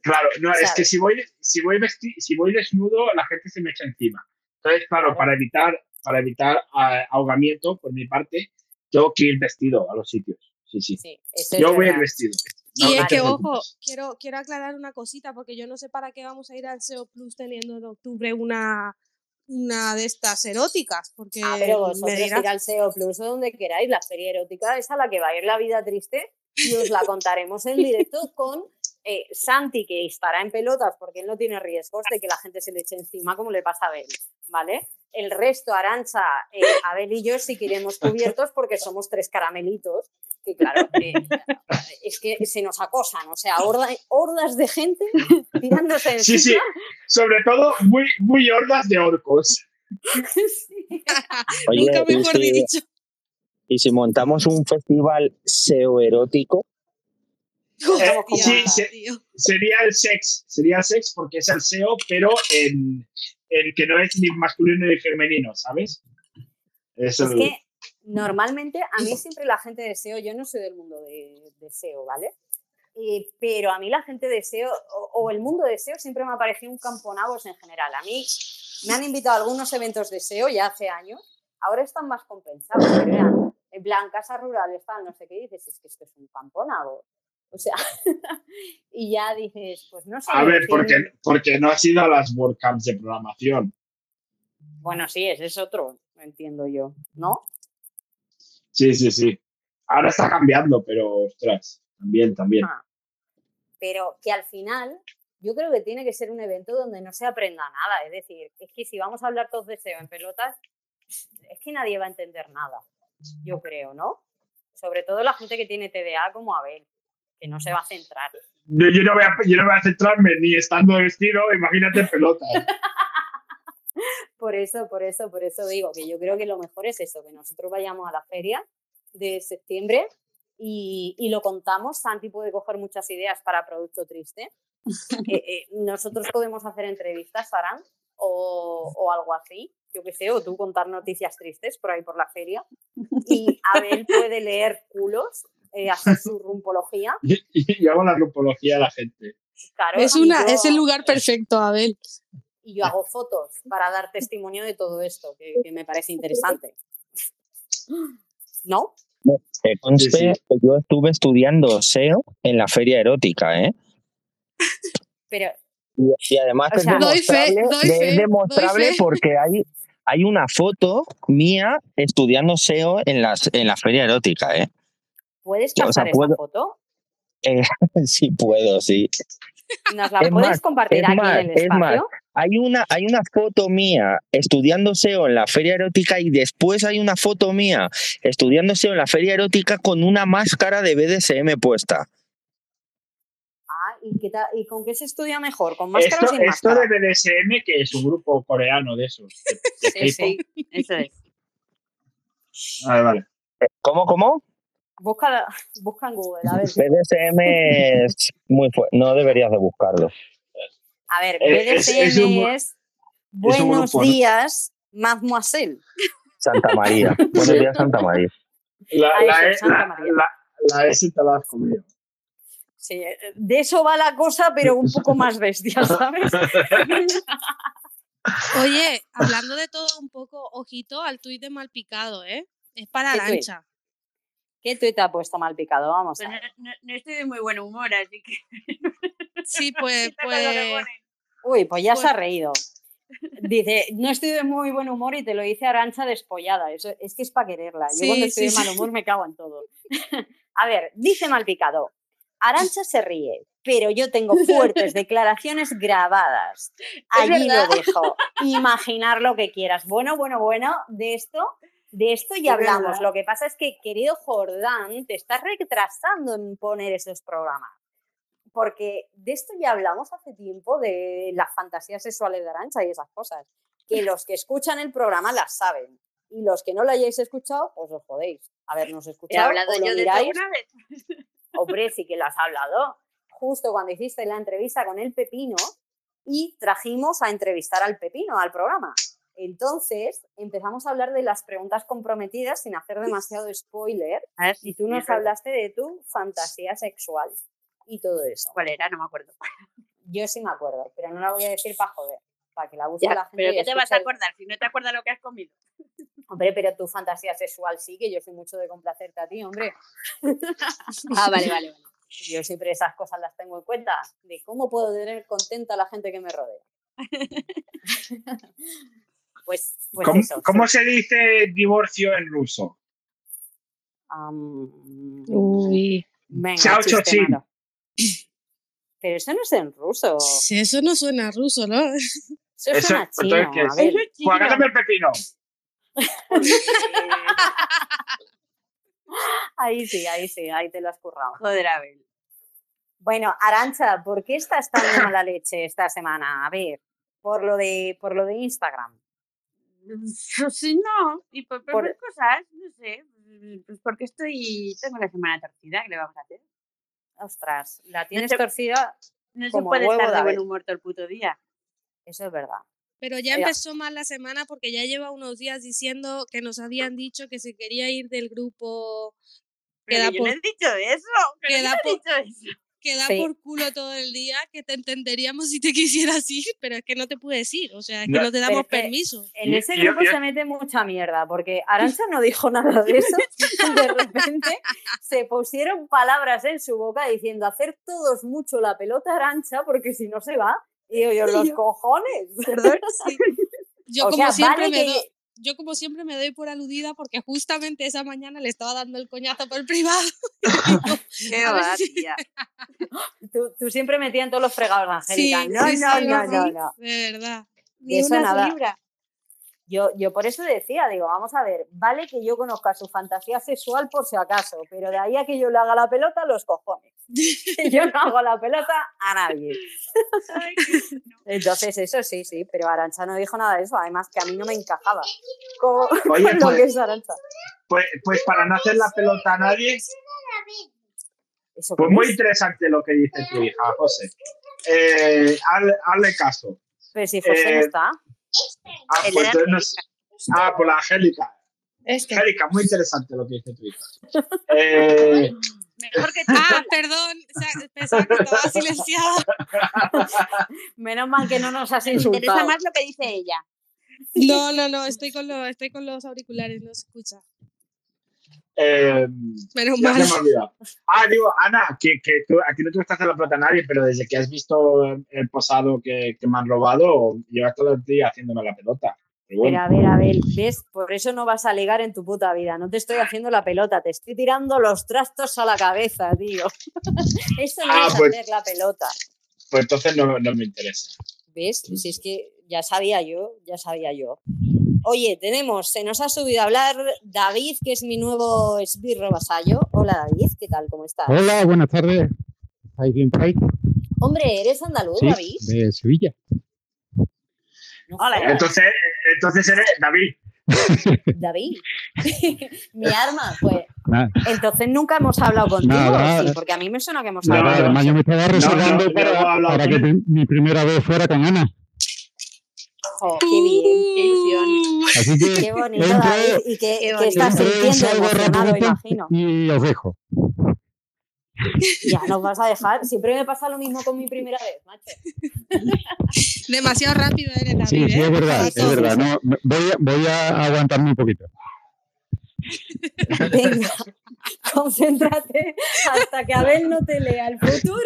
Claro, no, es que si voy, si voy vesti- si voy desnudo, la gente se me echa encima. Entonces, claro, para evitar, para evitar ah, ahogamiento por mi parte, tengo que ir vestido a los sitios. Sí, sí. Sí, es Yo voy a ir verdad. vestido. Y No, es no te que, ojo, quiero, quiero aclarar una cosita, porque yo no sé para qué vamos a ir al SEO Plus teniendo en octubre una, una de estas eróticas, porque Ah, pero vosotros dirás- ir al SEO Plus o donde queráis, la feria erótica es a la que va a ir la vida triste y os la contaremos en directo con eh, Santi, que estará en pelotas porque él no tiene riesgos de que la gente se le eche encima como le pasa a Abel, ¿vale? El resto, Arancha, eh, Abel y yo sí que iremos cubiertos porque somos tres caramelitos que claro, eh, es que se nos acosan, o sea, horda- hordas de gente tirándose encima. Sí, sí. Sobre todo, muy, muy hordas de orcos. Oye, Nunca y mejor si- dicho. Y si montamos un festival SEO erótico, Eh, sí, se- sería el sex, sería el sex porque es el SEO, pero en, en que no es ni masculino ni femenino, ¿sabes? Es Es el- que normalmente a mí siempre la gente de SEO, yo no soy del mundo de, de SEO, ¿vale? Eh, pero a mí la gente de SEO o, o el mundo de SEO siempre me ha parecido un camponabos en general. A mí me han invitado a algunos eventos de SEO ya hace años, ahora están más compensados. pero en plan, casa rural, tal, no sé qué dices, es que esto es un camponabos. O sea, y ya dices, pues no sé. A ver, porque, porque no has ido a las WordCamps de programación. Bueno, sí, ese es otro, entiendo yo, ¿no? Sí, sí, sí. Ahora está cambiando, pero ostras, también, también. Ah. pero que al final yo creo que tiene que ser un evento donde no se aprenda nada. Es decir, es que si vamos a hablar todos de SEO en pelotas, es que nadie va a entender nada, yo creo, ¿no? Sobre todo la gente que tiene TDA como Abel, que no se va a centrar. Yo, yo no voy a, yo no voy a centrarme ni estando vestido, imagínate en pelota. Por eso, por eso, por eso digo que yo creo que lo mejor es eso, que nosotros vayamos a la feria de septiembre y, y lo contamos. Santi puede coger muchas ideas para Producto Triste. Eh, eh, nosotros podemos hacer entrevistas, Saran, o, o algo así, yo qué sé, o tú contar noticias tristes por ahí por la feria. Y Abel puede leer culos, eh, hacer su rumpología. Y, y hago la grupología a la gente. Claro, Es, una, yo- es el lugar perfecto, Abel. y yo hago fotos para dar testimonio de todo esto, que, que me parece interesante. ¿No? que conste Sí, sí. que yo estuve estudiando SEO en la feria erótica, ¿eh? Pero Y, y además O es sea- Doy fe, demostrable, doy de- fe, es demostrable doy fe. porque hay, hay una foto mía estudiando SEO en, las, en la feria erótica, ¿eh? ¿Puedes O sea, pasar puedo- esa foto? Eh, sí puedo, sí. ¿Nos la Es puedes más, compartir aquí más, en el es más. espacio? Hay una, hay una foto mía estudiando SEO en la feria erótica y después hay una foto mía estudiando SEO en la feria erótica con una máscara de BDSM puesta. Ah, ¿y, qué ta- ¿y con qué se estudia mejor? ¿Con máscara Esto, o sin esto máscara? de BDSM, que es un grupo coreano de esos. de- de Sí, sí. Eso es. Vale, vale. ¿Cómo, cómo? Busca, busca en Google, a ver. BDSM es muy fuerte. No deberías de buscarlo. A ver, Eh, es- BDSM es un gru- es Buenos grupo, ¿no? días, mademoiselle. Santa María. Buenos días, Santa María. La, la, eso, E- Santa la, María. la- la S te la has comido. Sí, eh, de eso va la cosa, pero un poco más bestia, ¿sabes? Oye, hablando de todo un poco, ojito al tuit de Malpicado, ¿eh? Es para ¿Qué tuit? Arancha. ¿Qué tuit ha puesto mal picado? Vamos a Pues ver. no, no- no estoy de muy buen humor, así que. Sí, pues, Quítale lo que pues. Uy, pues ya se ha Pues- reído. Dice, no estoy de muy buen humor y te lo dice Arancha despollada. Eso, es que es para quererla. Yo Sí, cuando estoy sí, de mal sí. humor me cago en todo. A ver, dice Malpicado. Arancha se ríe, pero yo tengo fuertes declaraciones grabadas. Allí lo dejo. Imaginar lo que quieras. Bueno, bueno, bueno, de esto, de esto ya hablamos. Lo que pasa es que, querido Jordán, te estás retrasando en poner esos programas. Porque de esto ya hablamos hace tiempo, de las fantasías sexuales de Arancha y esas cosas. Que los que escuchan el programa las saben. Y los que no lo hayáis escuchado, pues os jodéis. Habernos He escuchado. hablado o lo yo miráis. vez. Hombre, sí que lo has hablado. Justo cuando hiciste la entrevista con el Pepino y trajimos a entrevistar al Pepino al programa. Entonces empezamos a hablar de las preguntas comprometidas sin hacer demasiado spoiler. Ver Y tú nos hablaste de tu fantasía sexual y todo eso. ¿Cuál era? No me acuerdo. Yo sí me acuerdo, pero no la voy a decir para joder, para que la busque Ya, la gente. pero ¿qué te vas a el- acordar si no te acuerdas lo que has comido? Hombre, pero tu fantasía sexual sí, que yo soy mucho de complacerte a ti, hombre. Ah, vale, vale, vale. Yo siempre esas cosas las tengo en cuenta, de cómo puedo tener contenta a la gente que me rodea. Pues, pues ¿Cómo, eso. cómo sí. se dice divorcio en ruso? Am, Uy. venga, Chao. Pero eso no es en ruso. Sí, eso no suena ruso, ¿no? Eso Eso- suena chino. entonces, ¿qué a es? ver. Pues el pepino. Ahí sí, ahí sí, ahí te lo has currado. Joder, Abel. Bueno, Arancha, ¿por qué estás tan mala leche esta semana? A ver, por lo de, por lo de Instagram. Sí, no. Y por, por, cosas, no sé. Pues porque estoy. Tengo la semana torcida, ¿qué le vamos a hacer? Ostras, la tienes se- torcida, No se Como puede huevo estar de buen humor todo el puto día. eso es verdad. Pero ya empezó mal la semana porque ya lleva unos días diciendo que nos habían dicho que se quería ir del grupo que Pero da yo por, no he dicho eso. Que yo no he por- dicho eso. Que da Sí. por culo todo el día, que te entenderíamos si te quisieras ir, pero es que no te puedes ir, o sea, es que No, no te damos permiso. En ese grupo se mete mucha mierda, porque Arancha no dijo nada de eso. De repente se pusieron palabras en su boca diciendo hacer todos mucho la pelota Arancha, porque si no se va. Y yo, los cojones. Perdón, sí. Yo O como sea, siempre vale me que- doy, yo como siempre me doy por aludida porque justamente esa mañana le estaba dando el coñazo por privado. Qué va, si- tía. Tú, tú siempre metías en todos los fregados, Sí, Angélica. no, sí, no, sí, no, sí, no, no. De verdad. Ni eso una nada. libra. Yo, yo por eso decía, digo, vamos a ver, vale que yo conozca su fantasía sexual por si acaso, pero de ahí a que yo le haga la pelota, los cojones. Yo no hago la pelota a nadie. Entonces, eso sí, sí, pero Arancha no dijo nada de eso, además que a mí no me encajaba. Como, Oye, lo pues- que es Arancha. Pues, pues para no hacer la pelota a nadie, ¿Eso pues muy es? interesante lo que dice tu hija, José. Eh, hazle, hazle caso. Pero si José no eh, está. Ah, El pues de entonces no sé. Ah, por la Angélica. Este. Angélica, muy interesante lo que dice tu hija. Eh, Mejor que tú. Ah, perdón, o sea, pensaba que estaba silenciada. Menos mal que no nos has Me interesa insultado. más lo que dice ella. No, no, no, estoy con, los, estoy con los auriculares, no se escucha. Eh, Menos ya mal. se me. Ah, digo, Ana, que, que tú, a ti no te gusta hacer la pelota a nadie, pero desde que has visto el posado que, que me han robado, llevas todo el día haciéndome la pelota. Bueno, a ver, a ver, ¿ves? Por eso no vas a ligar en tu puta vida. No te estoy haciendo la pelota, te estoy tirando los trastos a la cabeza, tío. Eso no Ah, es pues- hacer la pelota. pues entonces no, no me interesa. ¿Ves? Si es que ya sabía yo, ya sabía yo. Oye, tenemos, se nos ha subido a hablar David, que es mi nuevo esbirro vasallo. Hola David, ¿qué tal? ¿Cómo estás? Hola, buenas tardes. Hombre, ¿eres andaluz, Sí, David? de Sevilla. No Hola. Entonces, entonces eres David. David. mi arma, pues. Nada, Entonces nunca hemos hablado contigo, Nada. sí, porque a mí me suena que hemos No, nada, hablado. además yo me estaba reservando no, no para, hablado que mi primera vez fuera con Ana. Qué bien. Qué ilusión. Así que Qué bonito, Entro- David. Y que, qué que estás sintiendo emocionado, imagino. y os dejo. Ya nos vas a dejar. Siempre me pasa lo mismo con mi primera vez, macho. Demasiado rápido eres, David. Sí, sí, ¿eh? es verdad, Para es verdad. No, voy, a, voy a aguantarme un poquito. Venga, concéntrate hasta que Abel no te lea el futuro.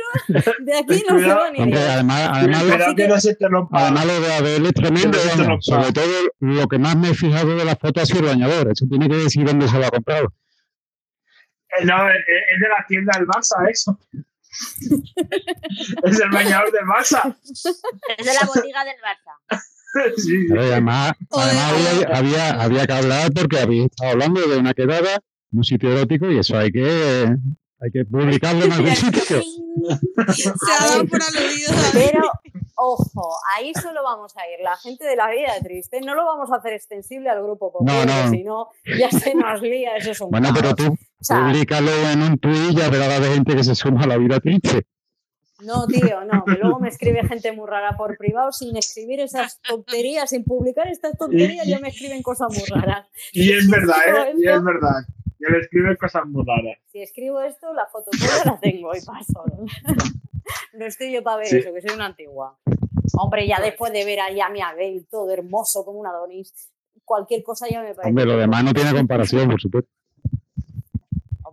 De aquí no se va ni Hombre, además, además, lo, que no se te rompa. además lo de Abel es tremendo. Sobre todo lo que más me he fijado de la foto ha sido el bañador. Eso tiene que decir dónde se lo ha comprado. Eh, No, es es de la tienda del Barça, eso. es el bañador del Barça. Es de la botiga del Barça. Sí. Pero además, además había, había, había que hablar porque habéis estado hablando de una quedada en un sitio erótico y eso hay que, hay que publicarlo en algún sitio. Se ha dado por aludido. David. Pero, ojo, ahí solo vamos a ir la gente de la vida triste. No lo vamos a hacer extensible al grupo popular, No, no. si no, ya se nos lía. Eso es un Bueno, pero tú O sea, públicalo en un tuit y ya verás de gente que se suma a la vida triste. No, tío, no, que luego me escribe gente muy rara por privado sin escribir esas tonterías, sin publicar estas tonterías, ya me escriben cosas muy raras. Y es verdad, ¿eh? Y es verdad. Que le escribe cosas muy raras. Si escribo esto, la fotocopia la tengo y paso. No estoy yo para ver Sí. eso, que soy una antigua. Hombre, ya después de ver ahí a mi Abel todo hermoso como un Adonis, cualquier cosa ya me parece. Hombre, lo demás no tiene comparación, por supuesto.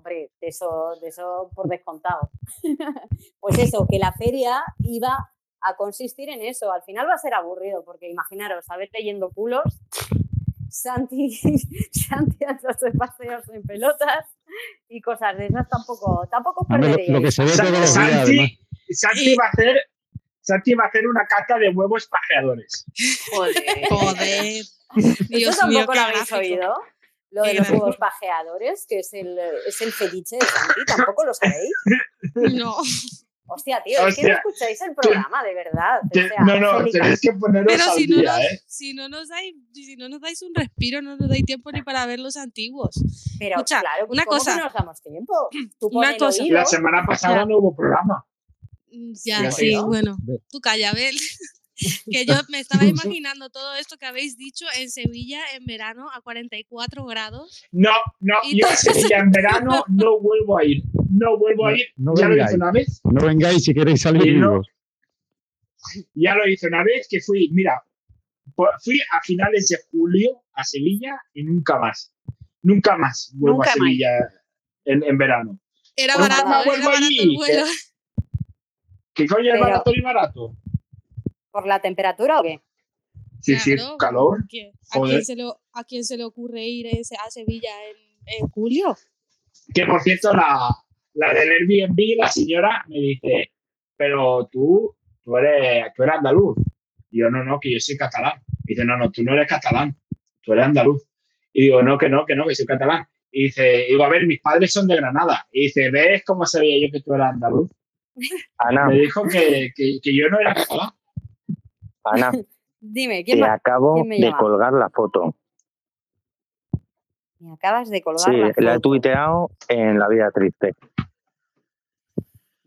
Hombre, de eso, de eso por descontado. pues eso, que la feria iba a consistir en eso. Al final va a ser aburrido, porque imaginaros, a ver leyendo culos, Santi, Santi dándose paseos en pelotas y cosas de esas tampoco, tampoco lo, que se ve días. Santi, Santi va a hacer. Santi va a hacer una cata de huevos pajeadores. Joder. Joder. ¿Eso Dios mío, tampoco qué lo habéis gráfico. oído? Lo de los huevos pajeadores, que es el, es el fetiche de Santi, ¿tampoco lo sabéis? No. Hostia, tío, es que no escucháis el programa, de verdad. O Que- sea, no, no, tenéis que poneros Pero al si no, día, nos, ¿eh? si, no nos dais, si no nos dais un respiro, no nos dais tiempo ni para ver los antiguos. Pero Escucha, claro, una ¿cómo cosa. que no nos damos tiempo? Tú Una cosa. oído. La semana pasada no hubo programa. Mm, Ya, sí, sí, ¿no? bueno. Tú calla, Abel. que yo me estaba imaginando todo esto que habéis dicho en Sevilla en verano a 44 grados. No, no, yo a Sevilla en verano no vuelvo a ir. No vuelvo a ir. no ya lo hice una vez. No vengáis si queréis salir no-. Ya lo hice una vez que fui, mira, fu- fui a finales de julio a Sevilla y nunca más. Nunca más vuelvo Nunca a. Sevilla en, en verano. Era Pues barato, era vuelvo barato allí, el vuelo. ¿Qué coño es barato y barato? ¿Por la temperatura o qué? Sí, sí, Claro, calor. ¿qué- ¿A quién, se le, ¿A quién se le ocurre ir ese- a Sevilla en, en julio? Que por cierto, la, la del Airbnb, la señora me dice, pero tú, tú eres, tú eres andaluz. Y yo, no, no, que yo soy catalán. Y dice, no, no, tú no eres catalán, tú eres andaluz. Y digo, no, que no, que no, que soy catalán. Y dice, digo, a ver, mis padres son de Granada. Y dice, ¿ves cómo sabía yo que tú eras andaluz? Ana, Me dijo que, que, que yo no era catalán. Ana, Dime, ¿quién te va? acabo quién me de llama? colgar la foto. Me acabas de colgar Sí, la la he foto. tuiteado en La Vida Triste.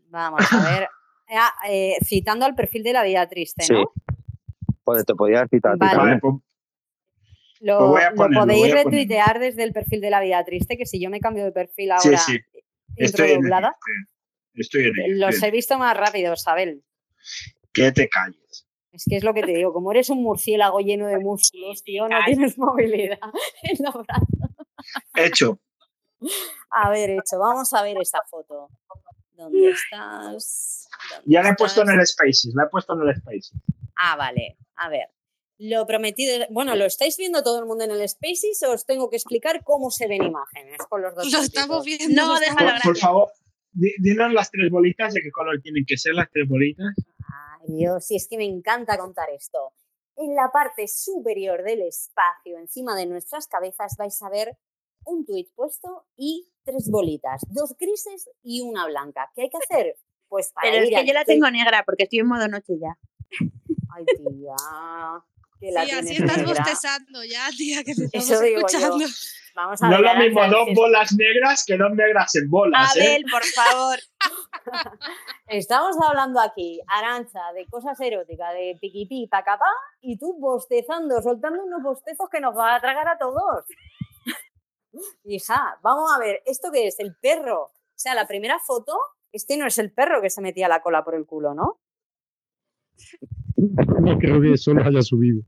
Vamos a ver. Ah, eh, citando al perfil de la vida triste, Sí. ¿no? Joder, te podía citar Vale. pues, Lo, Lo voy a lo poner, lo podéis voy a poner. retuitear desde el perfil de la vida triste, que si yo me cambio de perfil sí, ahora sí. intro Estoy en Estoy ello. los he visto más rápido, Sabel. Que te calles. Es que es lo que te digo, como eres un murciélago lleno de músculos, tío, no tienes movilidad en los brazos. Hecho. A ver, hecho, vamos a ver esa foto. ¿Dónde estás? ¿Dónde Ya la he puesto en el Spaces, la he puesto en el Spaces. Ah, vale. A ver. Lo prometido. Bueno, ¿lo estáis viendo todo el mundo en el Spaces o os tengo que explicar cómo se ven imágenes con los dos? Lo estamos viendo. No, lo déjalo, Por, por favor, di- dinos las tres bolitas, de qué color tienen que ser las tres bolitas. Dios, si es que me encanta contar esto. En la parte superior del espacio, encima de nuestras cabezas, vais a ver un tuit puesto y tres bolitas, dos grises y una blanca. ¿Qué hay que hacer? Pues para Pero es que yo la tengo negra porque estoy en modo noche ya. Ay, tía. Que la Sí, así estás negra. bostezando ya, tía, que te estamos Eso digo yo. escuchando. Vamos a No es lo mismo dos bolas negras que dos negras en bolas, ¿eh? Abel, por favor. Estamos hablando aquí, Arancha, de cosas eróticas, de piquipí, pacapá, y tú bostezando, soltando unos bostezos que nos va a tragar a todos. Hija, vamos a ver, ¿esto qué es? El perro. O sea, la primera foto, este no es el perro que se metía la cola por el culo, ¿no? No creo que eso lo haya subido.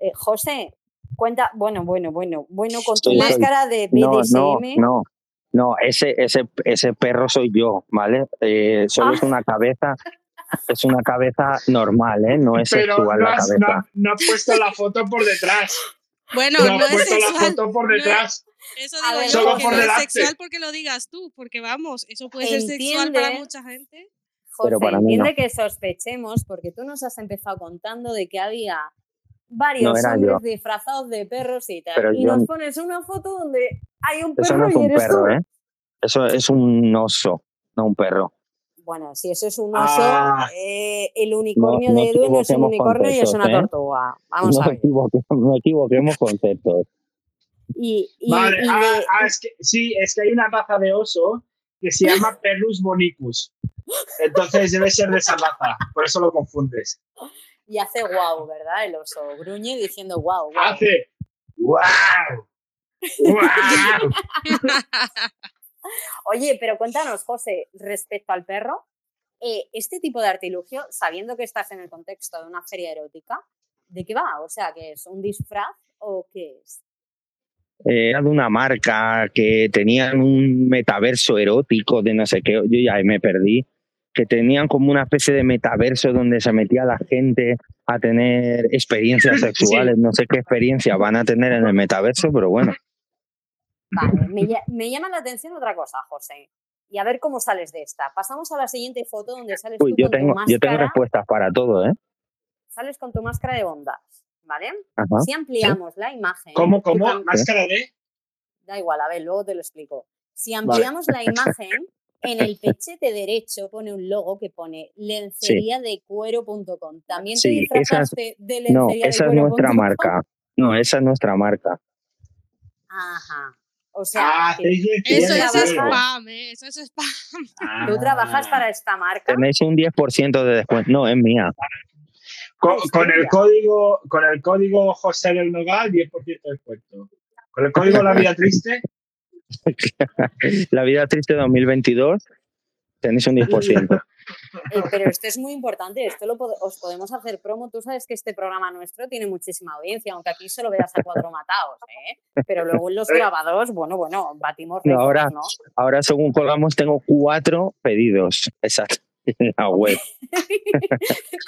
Eh, José, cuenta, bueno, bueno, bueno, bueno, con tu Soy- máscara de No, no, BDSM. no. No, ese, ese, ese perro soy yo, ¿vale? Eh, solo es Ah. una cabeza, es una cabeza normal, ¿eh? No es Pero sexual no la cabeza. no, no has puesto la foto por detrás. Bueno, No no, has es puesto la foto por no es- detrás. Eso digo ver, yo, Solo que no es delante. sexual porque lo digas tú, porque vamos, eso puede ser sexual para mucha gente. José, Pero para mí entiende no. que sospechemos, porque tú nos has empezado contando de que había varios No hombres yo. disfrazados de perros y tal. Pero y yo nos pones una foto donde hay un Eso perro no es y un eres tú. perro, ¿eh? Eso es un oso, no un perro. Bueno, si eso es un oso, Ah. eh, el unicornio no de Edu no es un unicornio y es una ¿eh? tortuga. Vamos no, a ver. equivoquemos, no equivoquemos conceptos. Y, y- Vale, y ah, de- ah, es que, sí, es que hay una raza de oso que se llama Perrus bonicus. Entonces debe ser de esa raza, por eso lo confundes. y hace guau, ¿verdad? El oso gruñe diciendo guau, guau. Hace ¡Wow! ¡Wow! Oye, pero cuéntanos, José, respecto al perro, eh, este tipo de artilugio, sabiendo que estás en el contexto de una feria erótica, ¿de qué va? O sea, ¿que es un disfraz o qué es? Era de una marca que tenían un metaverso erótico de no sé qué, yo ya me perdí, que tenían como una especie de metaverso donde se metía la gente a tener experiencias sexuales, no sé qué experiencia van a tener en el metaverso, pero bueno. Vale, me, lla- me llama la atención otra cosa, José. Y a ver cómo sales de esta. Pasamos a la siguiente foto donde sales Uy, tú yo con tengo, tu yo tengo máscara. respuestas para todo, ¿eh? Sales con tu máscara de bondad, ¿vale? Ajá. Si ampliamos la imagen. ¿Cómo, cómo? ¿Máscara de? Da igual, a ver, luego te lo explico. Si ampliamos la imagen, en el pechete derecho pone un logo que pone lencería de cuero.com. También te Sí, es- disfrazaste de No, lencería de esa es nuestra marca. No, esa es nuestra marca. Ajá. O sea, Ah, Eso es cuero. spam, ¿eh? Eso es spam. tú trabajas Ah. para esta marca. Tenéis un 10% de descuento. No, es mía. Con, Ah, el código, con el código José del Nogal, 10% de descuento. Con el código La Vida Triste, La vida triste 2022 tenéis un 10%. Eh, pero esto es muy importante, esto lo pod- os podemos hacer promo. Tú sabes que este programa nuestro tiene muchísima audiencia, aunque aquí solo veas a cuatro matados, ¿eh? Pero luego en los grabados, bueno, bueno, batimos No, récords, ahora- ¿no? Ahora, según colgamos, tengo cuatro pedidos. Exacto. En la web.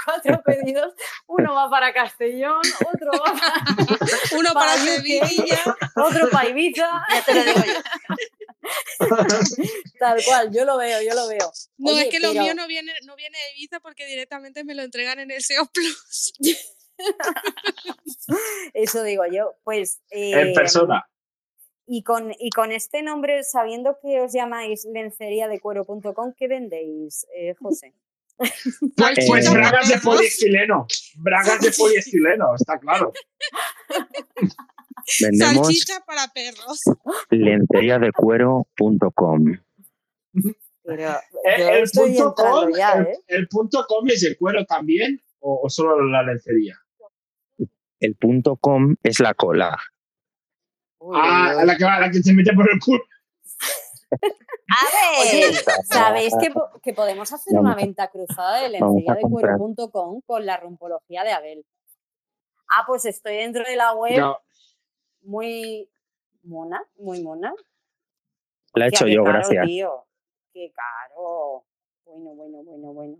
Cuatro pedidos, uno va para Castellón, otro va Uno para UK, Sevilla. otro para Ibiza. Ya te lo digo yo. Tal cual, yo lo veo, yo lo veo. No, Oye, es que lo pero- mío no viene, no viene de Ibiza porque directamente me lo entregan en el SEO Plus. Eso digo yo, pues... en eh, persona. Y con, y con este nombre, sabiendo que os llamáis lencería de cuero.com, ¿qué vendéis, eh, José? Pues, Eh, pues bragas de poliestileno. Bragas de poliestileno, está claro. Vendemos Salchicha para perros. lenteriadecuero.com. Pero el, estoy punto com, ya, el, ¿eh? el punto com es de cuero también o, o solo la lencería. El punto com es la cola. Uy, Ah, la que, va- la que se mete por el culo. Oye, ¿sabéis que, po- que podemos hacer Vamos una a- venta cruzada de a lencería de cuero.com con la rumpología de Abel? Ah, pues estoy dentro de la web No, muy mona, muy mona. La he hecho yo, caro, gracias. Tío. Qué caro. Bueno, bueno, bueno, bueno.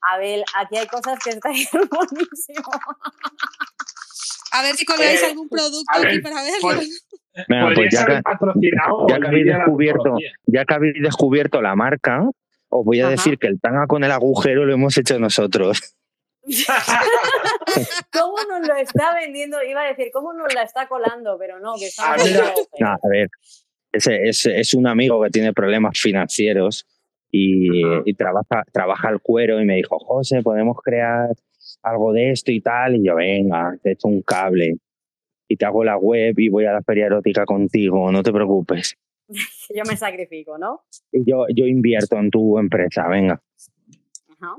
Abel, aquí hay cosas que están buenísimo. A ver si colgáis Eh, algún producto a ver, aquí para verlo. pues podrías ya que, ya habéis descubierto, rumpología. ya que habéis descubierto la marca, os voy a Ajá. decir que el tanga con el agujero lo hemos hecho nosotros. ¿Cómo nos lo está vendiendo? Iba a decir, ¿cómo nos la está colando? Pero no, que Ah, estamos mira. haciendo agujero. No, a ver, ese es, es un amigo que tiene problemas financieros y, y trabaja, trabaja el cuero y me dijo, José, podemos crear algo de esto y tal. Y yo, venga, te echo un cable y te hago la web y voy a la feria erótica contigo, no te preocupes. Yo me sacrifico, ¿no? Y yo, yo invierto en tu empresa, venga. Ajá.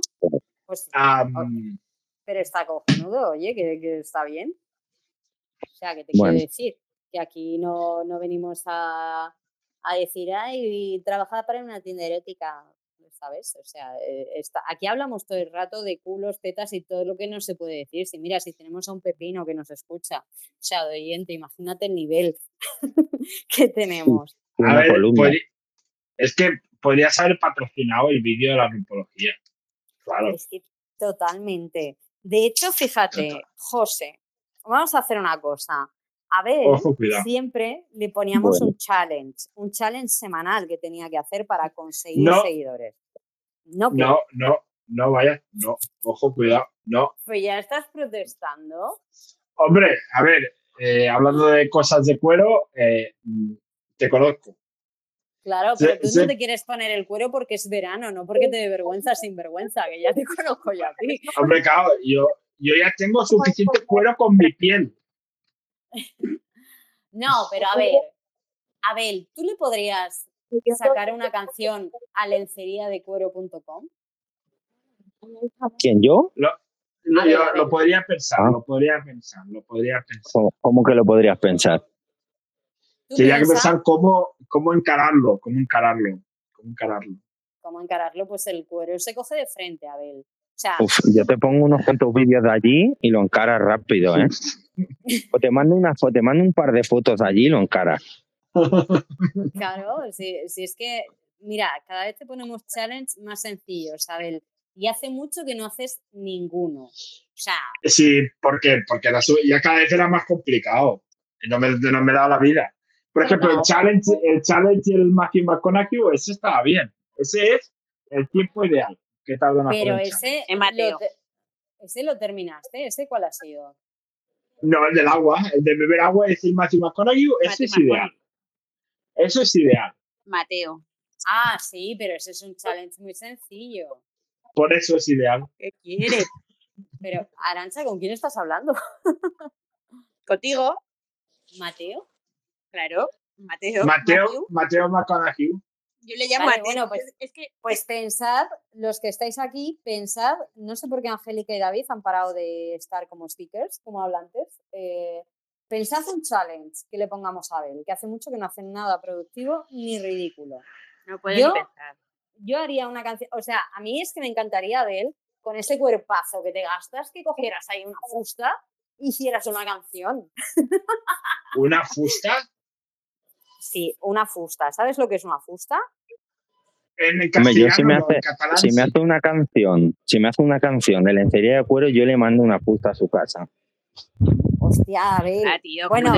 Pues, Am, pero está cojonudo, oye, que, que está bien. O sea, que te Bueno. quiero decir que aquí no, no venimos a, a decir, ay, trabajar para una tienda erótica, ¿sabes? O sea, eh, está, aquí hablamos todo el rato de culos, tetas y todo lo que no se puede decir. Si mira, si tenemos a un pepino que nos escucha, o sea, de oyente, imagínate el nivel que tenemos. a ver, es que podrías haber patrocinado el vídeo de la rumpología. Claro. Es que totalmente. De hecho, fíjate, José, vamos a hacer una cosa. A ver, Ojo, cuidado. siempre le poníamos Bueno. un challenge, un challenge semanal que tenía que hacer para conseguir No. seguidores. No, No, no, no vaya, no, ojo, cuidado, no. pues ya estás protestando. Hombre, a ver, eh, hablando de cosas de cuero, eh, te conozco. Claro, Sí, pero tú sí. no te quieres poner el cuero porque es verano, no porque te dé vergüenza sin vergüenza, que ya te conozco yo a ti. Hombre, claro, yo, yo ya tengo suficiente cuero con mi piel. No, pero a ver, Abel, ¿tú le podrías sacar una canción a lenceriadecuero.com? ¿Quién yo? Lo, lo- A ver, yo lo podría pensar, Ah. lo podría pensar, lo podría pensar. ¿Cómo, cómo que lo podrías pensar? ¿Tú Tenía que pensar cómo, cómo encararlo, cómo encararlo, cómo encararlo. cómo encararlo? Pues el cuero se coge de frente, Abel. O sea, Uf, yo te pongo unos cuantos vídeos de allí y lo encaras rápido, ¿eh? O te mando una foto, te mando un par de fotos de allí y lo encaras. claro, si, si es que, mira, cada vez te ponemos challenge más sencillos, Abel. Y hace mucho que no haces ninguno. O sea, Sí, ¿por qué? Porque la su- ya cada vez era más complicado. Y No me, no me daba la vida. Por ejemplo, el challenge, el challenge y el Matthew McConaughey, ese estaba bien. Ese es el tiempo ideal que tarda una pero ese lo, te- ese lo terminaste. ¿Ese cuál ha sido? No, el del agua, el de beber agua es el Matthew McConaughey, ese Matthew es ideal. Eso es ideal. Mateo. Ah, sí, pero ese es un challenge muy sencillo. Por eso es ideal. ¿Qué quieres? Pero, Arancha, ¿con quién estás hablando? ¿Contigo? ¿Mateo? Claro. Mateo. Mateo, Mateo McConaughey. Yo le llamo Vale, Mateo. bueno, pues- es, es que Pues pensad, los que estáis aquí, pensad, no sé por qué Angélica y David han parado de estar como stickers, como hablantes. eh, pensad un challenge que le pongamos a Abel, que hace mucho que no hacen nada productivo ni ridículo. no puedo Yo- pensar. Yo haría una canción, o sea, a mí es que me encantaría, Abel, con ese cuerpazo que te gastas, que cogieras ahí una fusta y hicieras una canción. Una fusta Sí, una fusta. ¿Sabes lo que es una fusta? en Hombre, castellano, yo si me hace, catalán. si me hace una canción, si me hace una canción de lencería de cuero, yo le mando una puta a su casa. Hostia, Abel. Ah, tío, Bueno,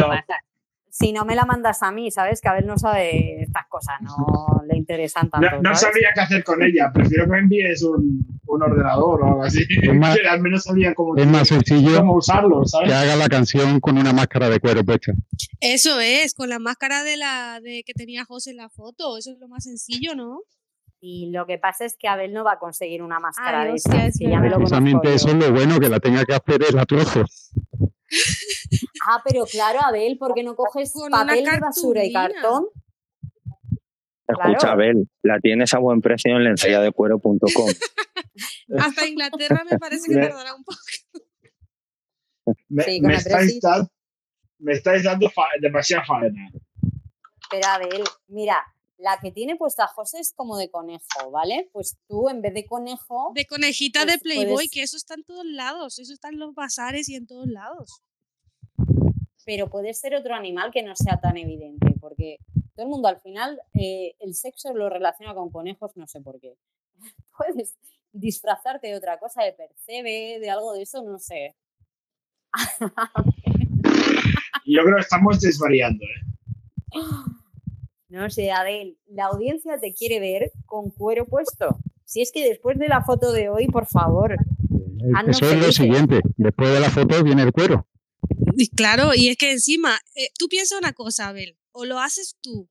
si no me la mandas a mí, ¿sabes? Que Abel no sabe estas cosas, no le interesan tanto. No, no sabría qué hacer con ella. Prefiero que me envíes un, un ordenador o algo así. Es más- que al menos sabía cómo, Es más sencillo cómo usarlo, que ¿sabes? haga la canción con una máscara de cuero puesta. Eso es, con la máscara de la de que tenía José en la foto. Eso es lo más sencillo, ¿no? Y lo que pasa es que Abel no va a conseguir una máscara Ay, de esas, es que ya me lo conozco Precisamente eso es lo bueno, que la tenga que hacer a trozos. Ah, pero claro, Abel, ¿por qué no coges Con papel de basura y cartón? Escucha, Claro. Abel, la tienes a buen precio en lenceriadecuero.com. Hasta Inglaterra me parece que tardará un poco. Me, Sí, me estáis, me dando fa- demasiada faena. Pero Abel, mira, la que tiene puesta José es como de conejo, ¿vale? Pues tú, en vez de conejo, De conejita de Pues Playboy, puedes- que eso está en todos lados. Eso está en los bazares y en todos lados. pero puede ser otro animal que no sea tan evidente, porque todo el mundo al final eh, el sexo lo relaciona con conejos, no sé por qué. Puedes disfrazarte de otra cosa, de percebe, de algo de eso, no sé. Yo creo que estamos desvariando. ¿eh? No sé, Adel, la audiencia te quiere ver con cuero puesto. Si es que después de la foto de hoy, por favor, Eso es lo siguiente. Después de la foto viene el cuero. Y claro, y es que encima, eh, tú piensas una cosa, Abel, o lo haces tú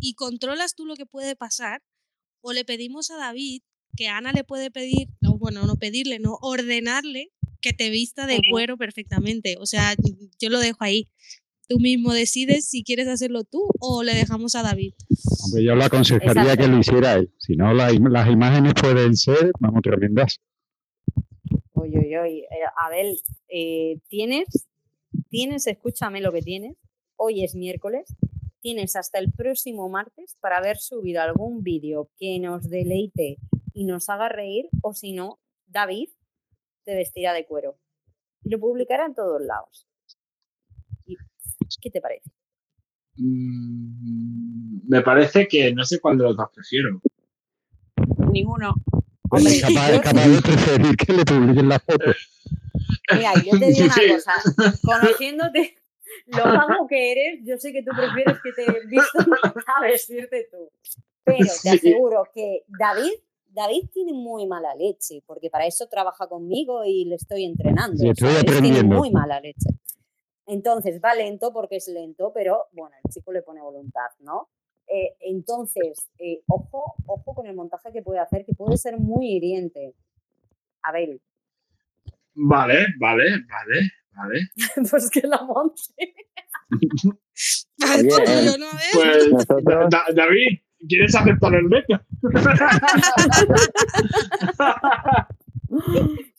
y controlas tú lo que puede pasar, o le pedimos a David que Ana le puede pedir, no, bueno, no pedirle, no, ordenarle que te vista de cuero perfectamente. O sea, yo lo dejo ahí. Tú mismo decides si quieres hacerlo tú o le dejamos a David. Hombre, yo le aconsejaría Exacto. que lo hiciera él. Si no, la las imágenes pueden ser, vamos, tremendas. Uy, uy, uy. Eh, Abel, eh, tienes, tienes, escúchame lo que tienes. Hoy es miércoles. Tienes hasta el próximo martes para haber subido algún vídeo que nos deleite y nos haga reír, o si no, David te vestirá de cuero. Y lo publicará en todos lados. ¿Qué te parece? Mm, me parece que no sé cuál de los dos prefiero. Ninguno. Hombre, Es capaz, yo es capaz de preferir que le publiquen la foto. Mira, yo te digo una Sí. cosa, conociéndote lo mago que eres, yo sé que tú prefieres que te vistan a vestirte tú. Pero te Sí. aseguro que David, David tiene muy mala leche, porque para eso trabaja conmigo y le estoy entrenando. Sí, estoy ¿sabes? Tiene aprendiendo. muy mala leche. Entonces va lento porque es lento, pero bueno, el chico le pone voluntad, ¿no? Eh, entonces, eh, ojo, ojo con el montaje que puede hacer, que puede ser muy hiriente. Abel, Vale, vale, vale, vale. pues que la monte. Oye, eh, Pues, nosotros- Da- David, ¿quieres aceptar el reto?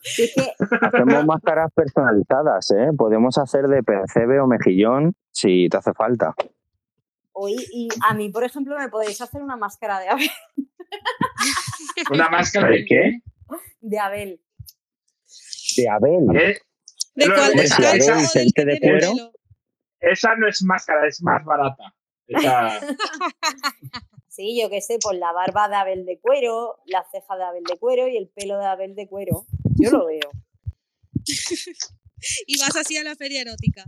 Es que hacemos máscaras personalizadas, ¿eh? Podemos hacer de percebe o mejillón si te hace falta. Hoy, y a mí, por ejemplo, me podéis hacer una máscara de Abel. ¿Una máscara de qué? De Abel. De Abel. ¿Eh? ¿De cuál? esa- ¿De esa- cuál? ¿Es este de cuero? Esa no es máscara, es más barata. Esa- Sí, yo qué sé, pues la barba de Abel de cuero, la ceja de Abel de cuero y el pelo de Abel de cuero. Yo lo veo. Y vas así a la feria erótica.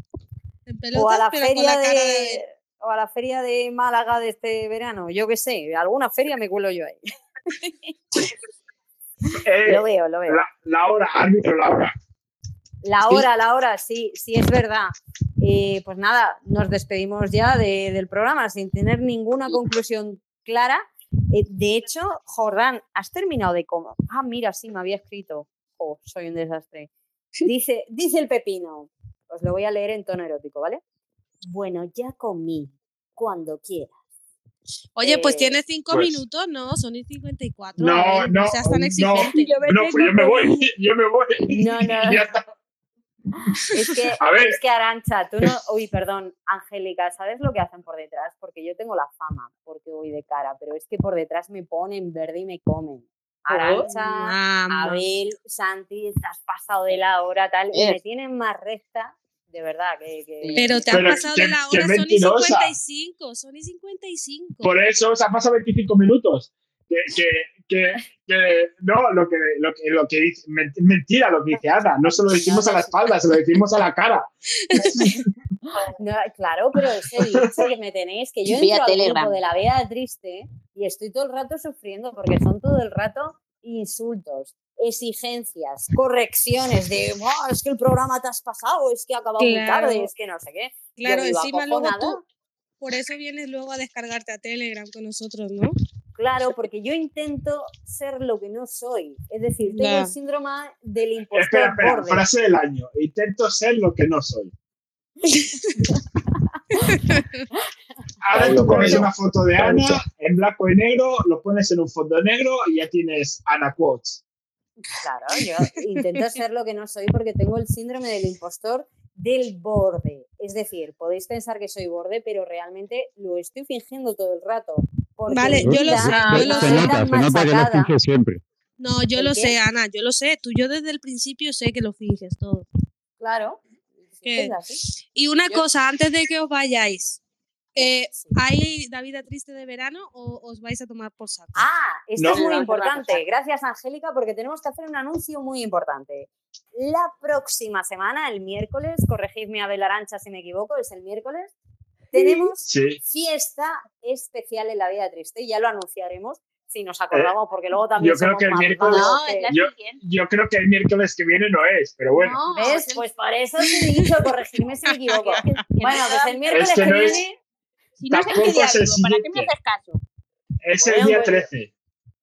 En O a la pero con feria la cara de... de. O a la feria de Málaga de este verano, yo qué sé, alguna feria me cuelo yo ahí. Eh, Lo veo, lo veo. la, la hora, árbitro, la hora. La Sí. hora, la hora, sí, sí es verdad. Eh, pues nada, nos despedimos ya de- del programa sin tener ninguna conclusión clara. Eh, de hecho, Jordán, ¿has terminado de comer? Ah, mira, sí, me había escrito. Oh, soy un desastre. Dice, dice el pepino. Os lo voy a leer en tono erótico, ¿vale? Bueno, ya comí. Cuando quieras. Oye, pues Eh, tienes cinco pues- minutos, ¿no? Son y 54. No, no, seas tan no. exigente. Yo me No, pues yo me voy, yo me voy. No, no. Ya está. Es que, A ver. es que Arancha, tú no. Uy, perdón, Angélica, ¿sabes lo que hacen por detrás? Porque yo tengo la fama, porque voy de cara, pero es que por detrás me ponen verde y me comen. Arancha, Mamá. Abel, Santi, te has pasado de la hora, tal, y me tienen más recta, de verdad, que. que- Pero te has Pero pasado qué- de la hora, son y mentirosa. 55, son y 55. Por eso se ha pasado 25 minutos. Que, que, que, que- no, lo que, lo que, lo que dice, men- mentira lo que dice Ana. No se lo decimos a la espalda, se lo decimos a la cara. No, claro, pero ese dicho que me tenéis, que yo entro al grupo de la Vea Triste y estoy todo el rato sufriendo porque son todo el rato insultos, exigencias, correcciones de "Buah, es que el programa te has pasado, es que ha acabado muy tarde, es que no sé qué. Claro, encima luego tú, por eso vienes luego a descargarte a Telegram con nosotros, ¿no? Claro, porque yo intento ser lo que no soy. Es decir, tengo el síndrome del impostor Espera, espera, borde. frase del año. Intento ser lo que no soy. Ahora tú pones una foto de Ana en blanco y negro, lo pones en un fondo negro y ya tienes Ana Quotes. Claro, yo intento ser lo que no soy porque tengo el síndrome del impostor del borde. Es decir, podéis pensar que soy borde, pero realmente lo estoy fingiendo todo el rato. Porque Vale, yo lo sé, yo lo se sé. nota, tan se nota que lo finge siempre. No, yo ¿El lo qué? sé, Ana, yo lo sé. Tú, yo desde el principio sé que lo finges todo. Claro. ¿Qué? Es así. Y una Yo- cosa, antes de que os vayáis, eh. ¿hay la vida triste de verano o os vais a tomar por saco? Ah, esto No. es muy importante. Gracias, Angélica, porque tenemos que hacer un anuncio muy importante. La próxima semana, el miércoles, corregidme a Arancha si me equivoco, es el miércoles, tenemos Sí. fiesta especial en la vida triste. Ya lo anunciaremos si nos acordamos, porque luego también Eh, yo creo que el miércoles- No, Yo, yo creo que el miércoles que viene no es, pero bueno. No, ¿Ves? es- Pues por eso dicho, corregirme si me equivoco. Bueno, no pues el miércoles Es que que no es- viene, Si no sé qué día es el vivo, ¿para qué me haces caso? Es Bueno, el día pues- 13.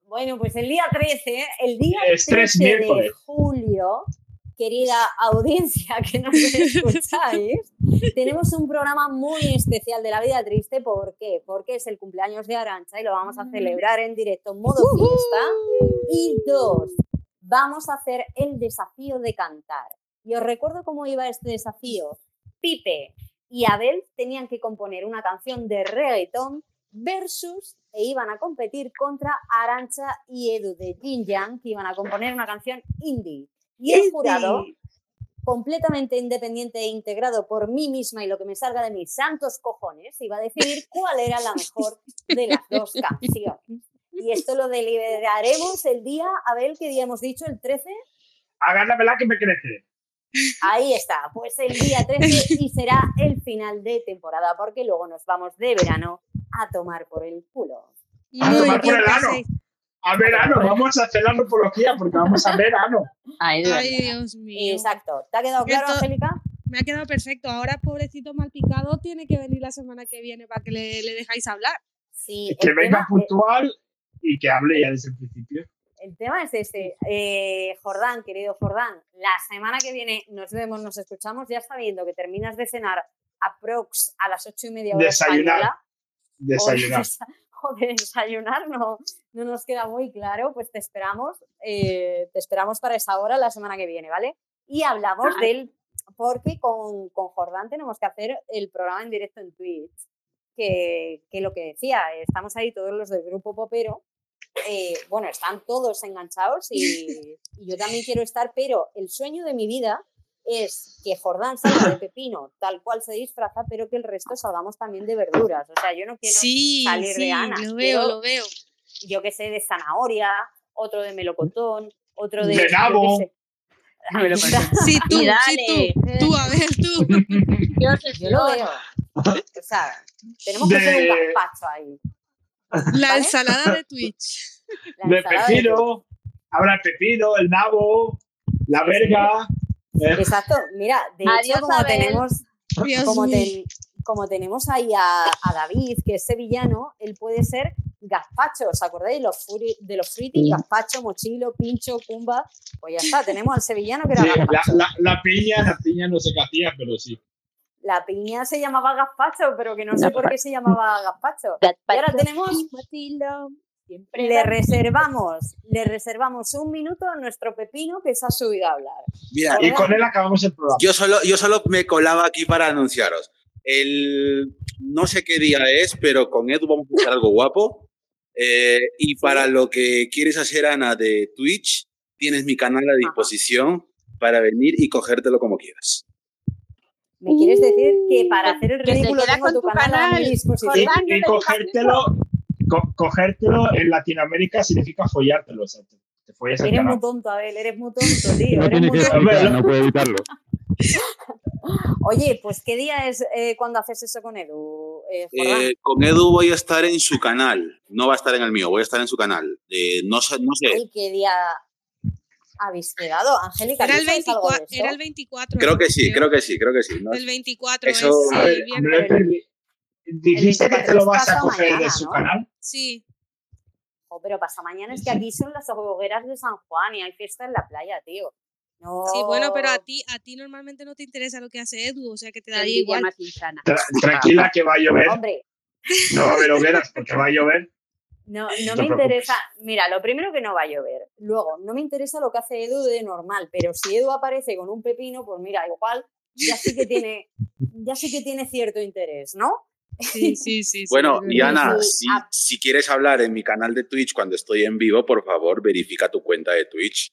Bueno, pues el día 13, el día Es tres 13 de julio, querida audiencia que nos escucháis, tenemos un programa muy especial de la vida triste. ¿Por qué? Porque es el cumpleaños de Arancha y lo vamos a celebrar en directo, en modo fiesta. Y dos, vamos a hacer el desafío de cantar. Y os recuerdo cómo iba este desafío. Pipe y Abel tenían que componer una canción de reggaeton versus e iban a competir contra Arancha y Edu de Jin Yang, que iban a componer una canción indie. Y el jurado, completamente independiente e integrado por mí misma y lo que me salga de mis santos cojones, iba a decidir cuál era la mejor de las dos canciones. Y esto lo deliberaremos el día, Abel, ¿qué día hemos dicho? ¿El 13? Agárramela que me crece. Ahí está, pues el día 13 y será el final de temporada, porque luego nos vamos de verano a tomar por el culo. A tomar por el ano. A verano, vamos a hacer la antropología porque vamos a verano. Ay. Dios mío. Exacto. ¿Te ha quedado claro, Esto- Angélica? Me ha quedado perfecto. Ahora, pobrecito mal picado, tiene que venir la semana que viene para que le, le dejáis hablar. Sí, Que venga tema, eh, puntual y que hable ya desde el principio. el tema es este. Eh, Jordán, querido Jordán, la semana que viene nos vemos, nos escuchamos, ya sabiendo que terminas de cenar aprox a las ocho y media hora Desayunar. española. Desayunar. O de, desa- o de desayunar, no, no nos queda muy claro, pues te esperamos, eh, te esperamos para esa hora la semana que viene, ¿vale? Y hablamos del, porque con, con Jordán tenemos que hacer el programa en directo en Twitch, que, que lo que decía, estamos ahí todos los del grupo Popero, eh, bueno, están todos enganchados y, y yo también quiero estar, pero el sueño de mi vida es que Jordán salga de pepino tal cual se disfraza, pero que el resto salgamos también de verduras. O sea, yo no quiero Sí, salir sí, de Ana. lo veo, quiero, lo veo. Yo que sé, de zanahoria, otro de melocotón, otro de... De yo qué nabo. sé. Sí, tú, Y sí, tú. Tú, a ver, tú. Qué Yo lo veo. O sea, tenemos que hacer un gazpacho ahí. La ¿Vale? ensalada de Twitch. La De pepino, habrá el pepino, el nabo, la verga. eh, Exacto, mira, de hecho, como tenemos, como, ten- como tenemos ahí a, a David, que es sevillano, él puede ser gazpacho, ¿os acordáis de los, furi- de los fritis? Gazpacho, mochilo, pincho, cumba. Pues ya está, tenemos al sevillano que era sí, la, la, la piña, la piña no sé qué hacía, pero sí. La piña se llamaba gazpacho, pero que no sé por qué se llamaba gazpacho. Y ahora tenemos, Siempre le reservamos, le reservamos un minuto a nuestro pepino que se ha subido a hablar. Mira, Y con él acabamos el programa. yo solo, yo solo me colaba aquí para anunciaros. El no sé qué día es, pero con Edu vamos a hacer algo guapo. Eh, y para lo que quieres hacer, Ana, de Twitch, tienes mi canal a disposición para venir y cogértelo como quieras. ¿Me quieres decir que para hacer el ridículo tengo con tu tu canal, a mi canal. disposición? Y, y cogértelo, co- cogértelo en Latinoamérica significa follártelo. O sea, te, te follas el Eres muy canal. tonto, Abel, eres muy tonto, tío. No tiene muy que evitar, no puede evitarlo. Oye, pues ¿qué día es eh, cuando haces eso con Edu? eh? Eh, con Edu voy a estar en su canal, no va a estar en el mío, voy a estar en su canal. Eh, no, sé, no sé, Ay, ¿qué día habéis quedado? Angélica, Era ¿tú el, sabes algo de 24, esto? era el 24. creo que sí, creo que sí, creo que sí. ¿no? El 24 Eso- es A ver, el Dijiste que te lo vas a coger de su ¿no? canal. Sí. Jo, pero pasa mañana es que aquí son las hogueras de San Juan y hay fiesta en la playa, tío. No. Sí, bueno, pero a ti, a ti normalmente no te interesa lo que hace Edu, o sea que te daría igual. más insana. Tra- tranquila que va a llover. Hombre, No va a haber hogueras porque va a llover. No, no me interesa. Mira, lo primero que no va a llover. Luego, no me interesa lo que hace Edu de normal, pero si Edu aparece con un pepino, pues mira, igual ya sí que tiene, ya sí que tiene cierto interés, ¿no? Sí, sí, sí. sí, Bueno, es y. Ana, Sí, si, si quieres hablar en mi canal de Twitch cuando estoy en vivo, por favor, verifica tu cuenta de Twitch.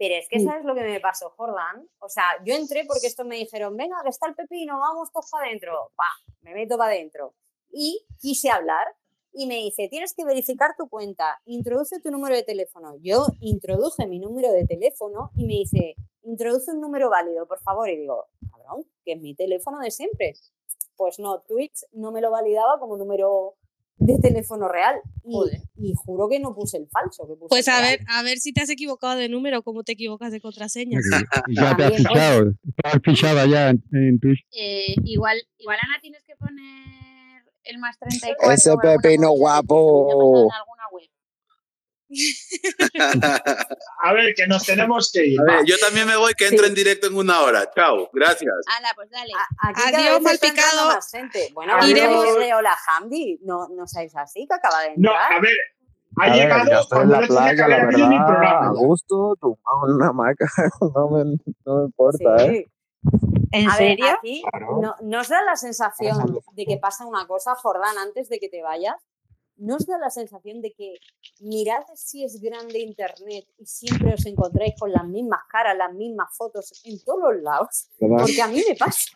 Pero es que ¿sabes lo que me pasó, Jordan? O sea, yo entré porque estos me dijeron, venga, que está el pepino, vamos todos para adentro. Va, me meto para adentro. Y quise hablar y me dice, tienes que verificar tu cuenta, introduce tu número de teléfono. Yo introduje mi número de teléfono y me dice, introduce un número válido, por favor. Y digo, cabrón, que es mi teléfono de siempre. Pues no, Twitch no me lo validaba como número de teléfono real. Y, y juro que no puse el falso. Que puse Pues a ver, a ver si te has equivocado de número, como te equivocas de contraseña. Ya te has pues. fichado. Estás fichada ya en, en Twitch. Eh, igual, igual Ana tienes que poner el más 34. Ese alguna pepino guapo. que se llama en alguna web. A ver, que nos tenemos que ir. A ver, yo también me voy, que entro en directo en una hora. Chao, gracias. Ala, pues dale. A- Aquí Adiós, mal picado. Bueno, Adiós. iremos Hola Hamdi. No, no seáis así, que acaba de No, entrar. a ver, ha A ver, llegado estoy en la no playa, la verdad, programa. a gusto, tumbado en una hamaca, no me, no me importa, ¿eh? Sí. ¿En A ver, serio? aquí Claro. no, ¿nos da la sensación de que pasa una cosa, Jordán, antes de que te vayas? ¿Nos da la sensación de que mirad si es grande Internet y siempre os encontráis con las mismas caras, las mismas fotos en todos los lados? ¿Verdad? Porque a mí me pasa.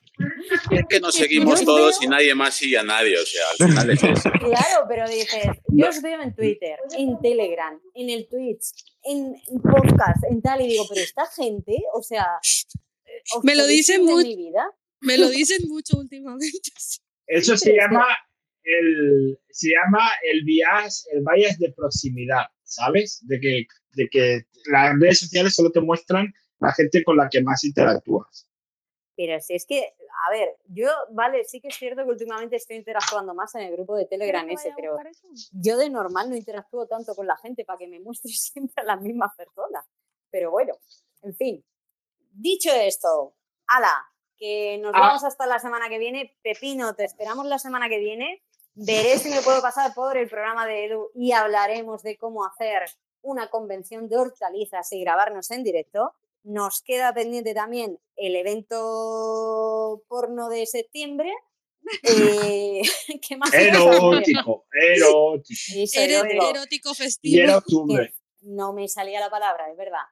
Es que nos seguimos todos veo- y nadie más sigue a nadie, o sea, al final es eso. Claro, pero dices, yo os veo en Twitter, en Telegram, en el Twitch, en podcast, en tal, y digo, pero esta gente, o sea, eh, ¿os Me lo dicen ir de mu- mi vida? Me lo dicen mucho últimamente. Eso se llama el, se llama el bias, el bias de proximidad, ¿sabes? De que, de que las redes sociales solo te muestran la gente con la que más interactúas. Pero si es que, a ver, yo, vale, sí que es cierto que últimamente estoy interactuando más en el grupo de Telegram ese, pero yo de normal no interactúo tanto con la gente para que me muestre siempre a las mismas personas. Pero bueno, en fin. Dicho esto, ala, que nos Ah. vamos hasta la semana que viene. Pepino, te esperamos la semana que viene. Veré si me puedo pasar por el programa de Edu y hablaremos de cómo hacer una convención de hortalizas y grabarnos en directo. Nos queda pendiente también el evento porno de septiembre. Eh, ¿Qué más? Erótico, erótico. Erótico. festivo. era octubre. No me salía la palabra, es verdad.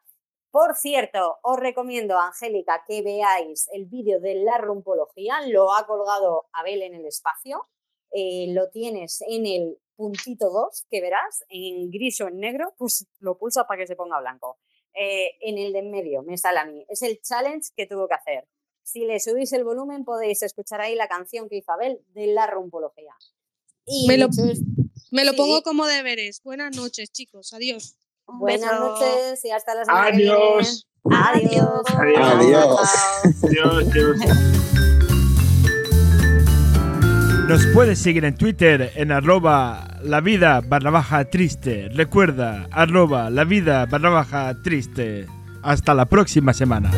Por cierto, os recomiendo, Angélica, que veáis el vídeo de la rumpología. Lo ha colgado Abel en el espacio. Eh, lo tienes en el puntito 2, que verás, en gris o en negro, pues lo pulsas para que se ponga blanco. Eh, en el de en medio, me sale a mí. Es el challenge que tuvo que hacer. Si le subís el volumen, podéis escuchar ahí la canción que hizo Abel de la rumpología. Y Me lo- Me lo Sí. pongo como deberes. Buenas noches, chicos. Adiós. Buenas beso. noches y hasta la semana que viene. Adiós. Adiós. Adiós. Chao. Dios, Dios. Nos puedes seguir en Twitter en arroba la vida barra baja triste. Recuerda, arroba la vida barra baja triste. Hasta la próxima semana.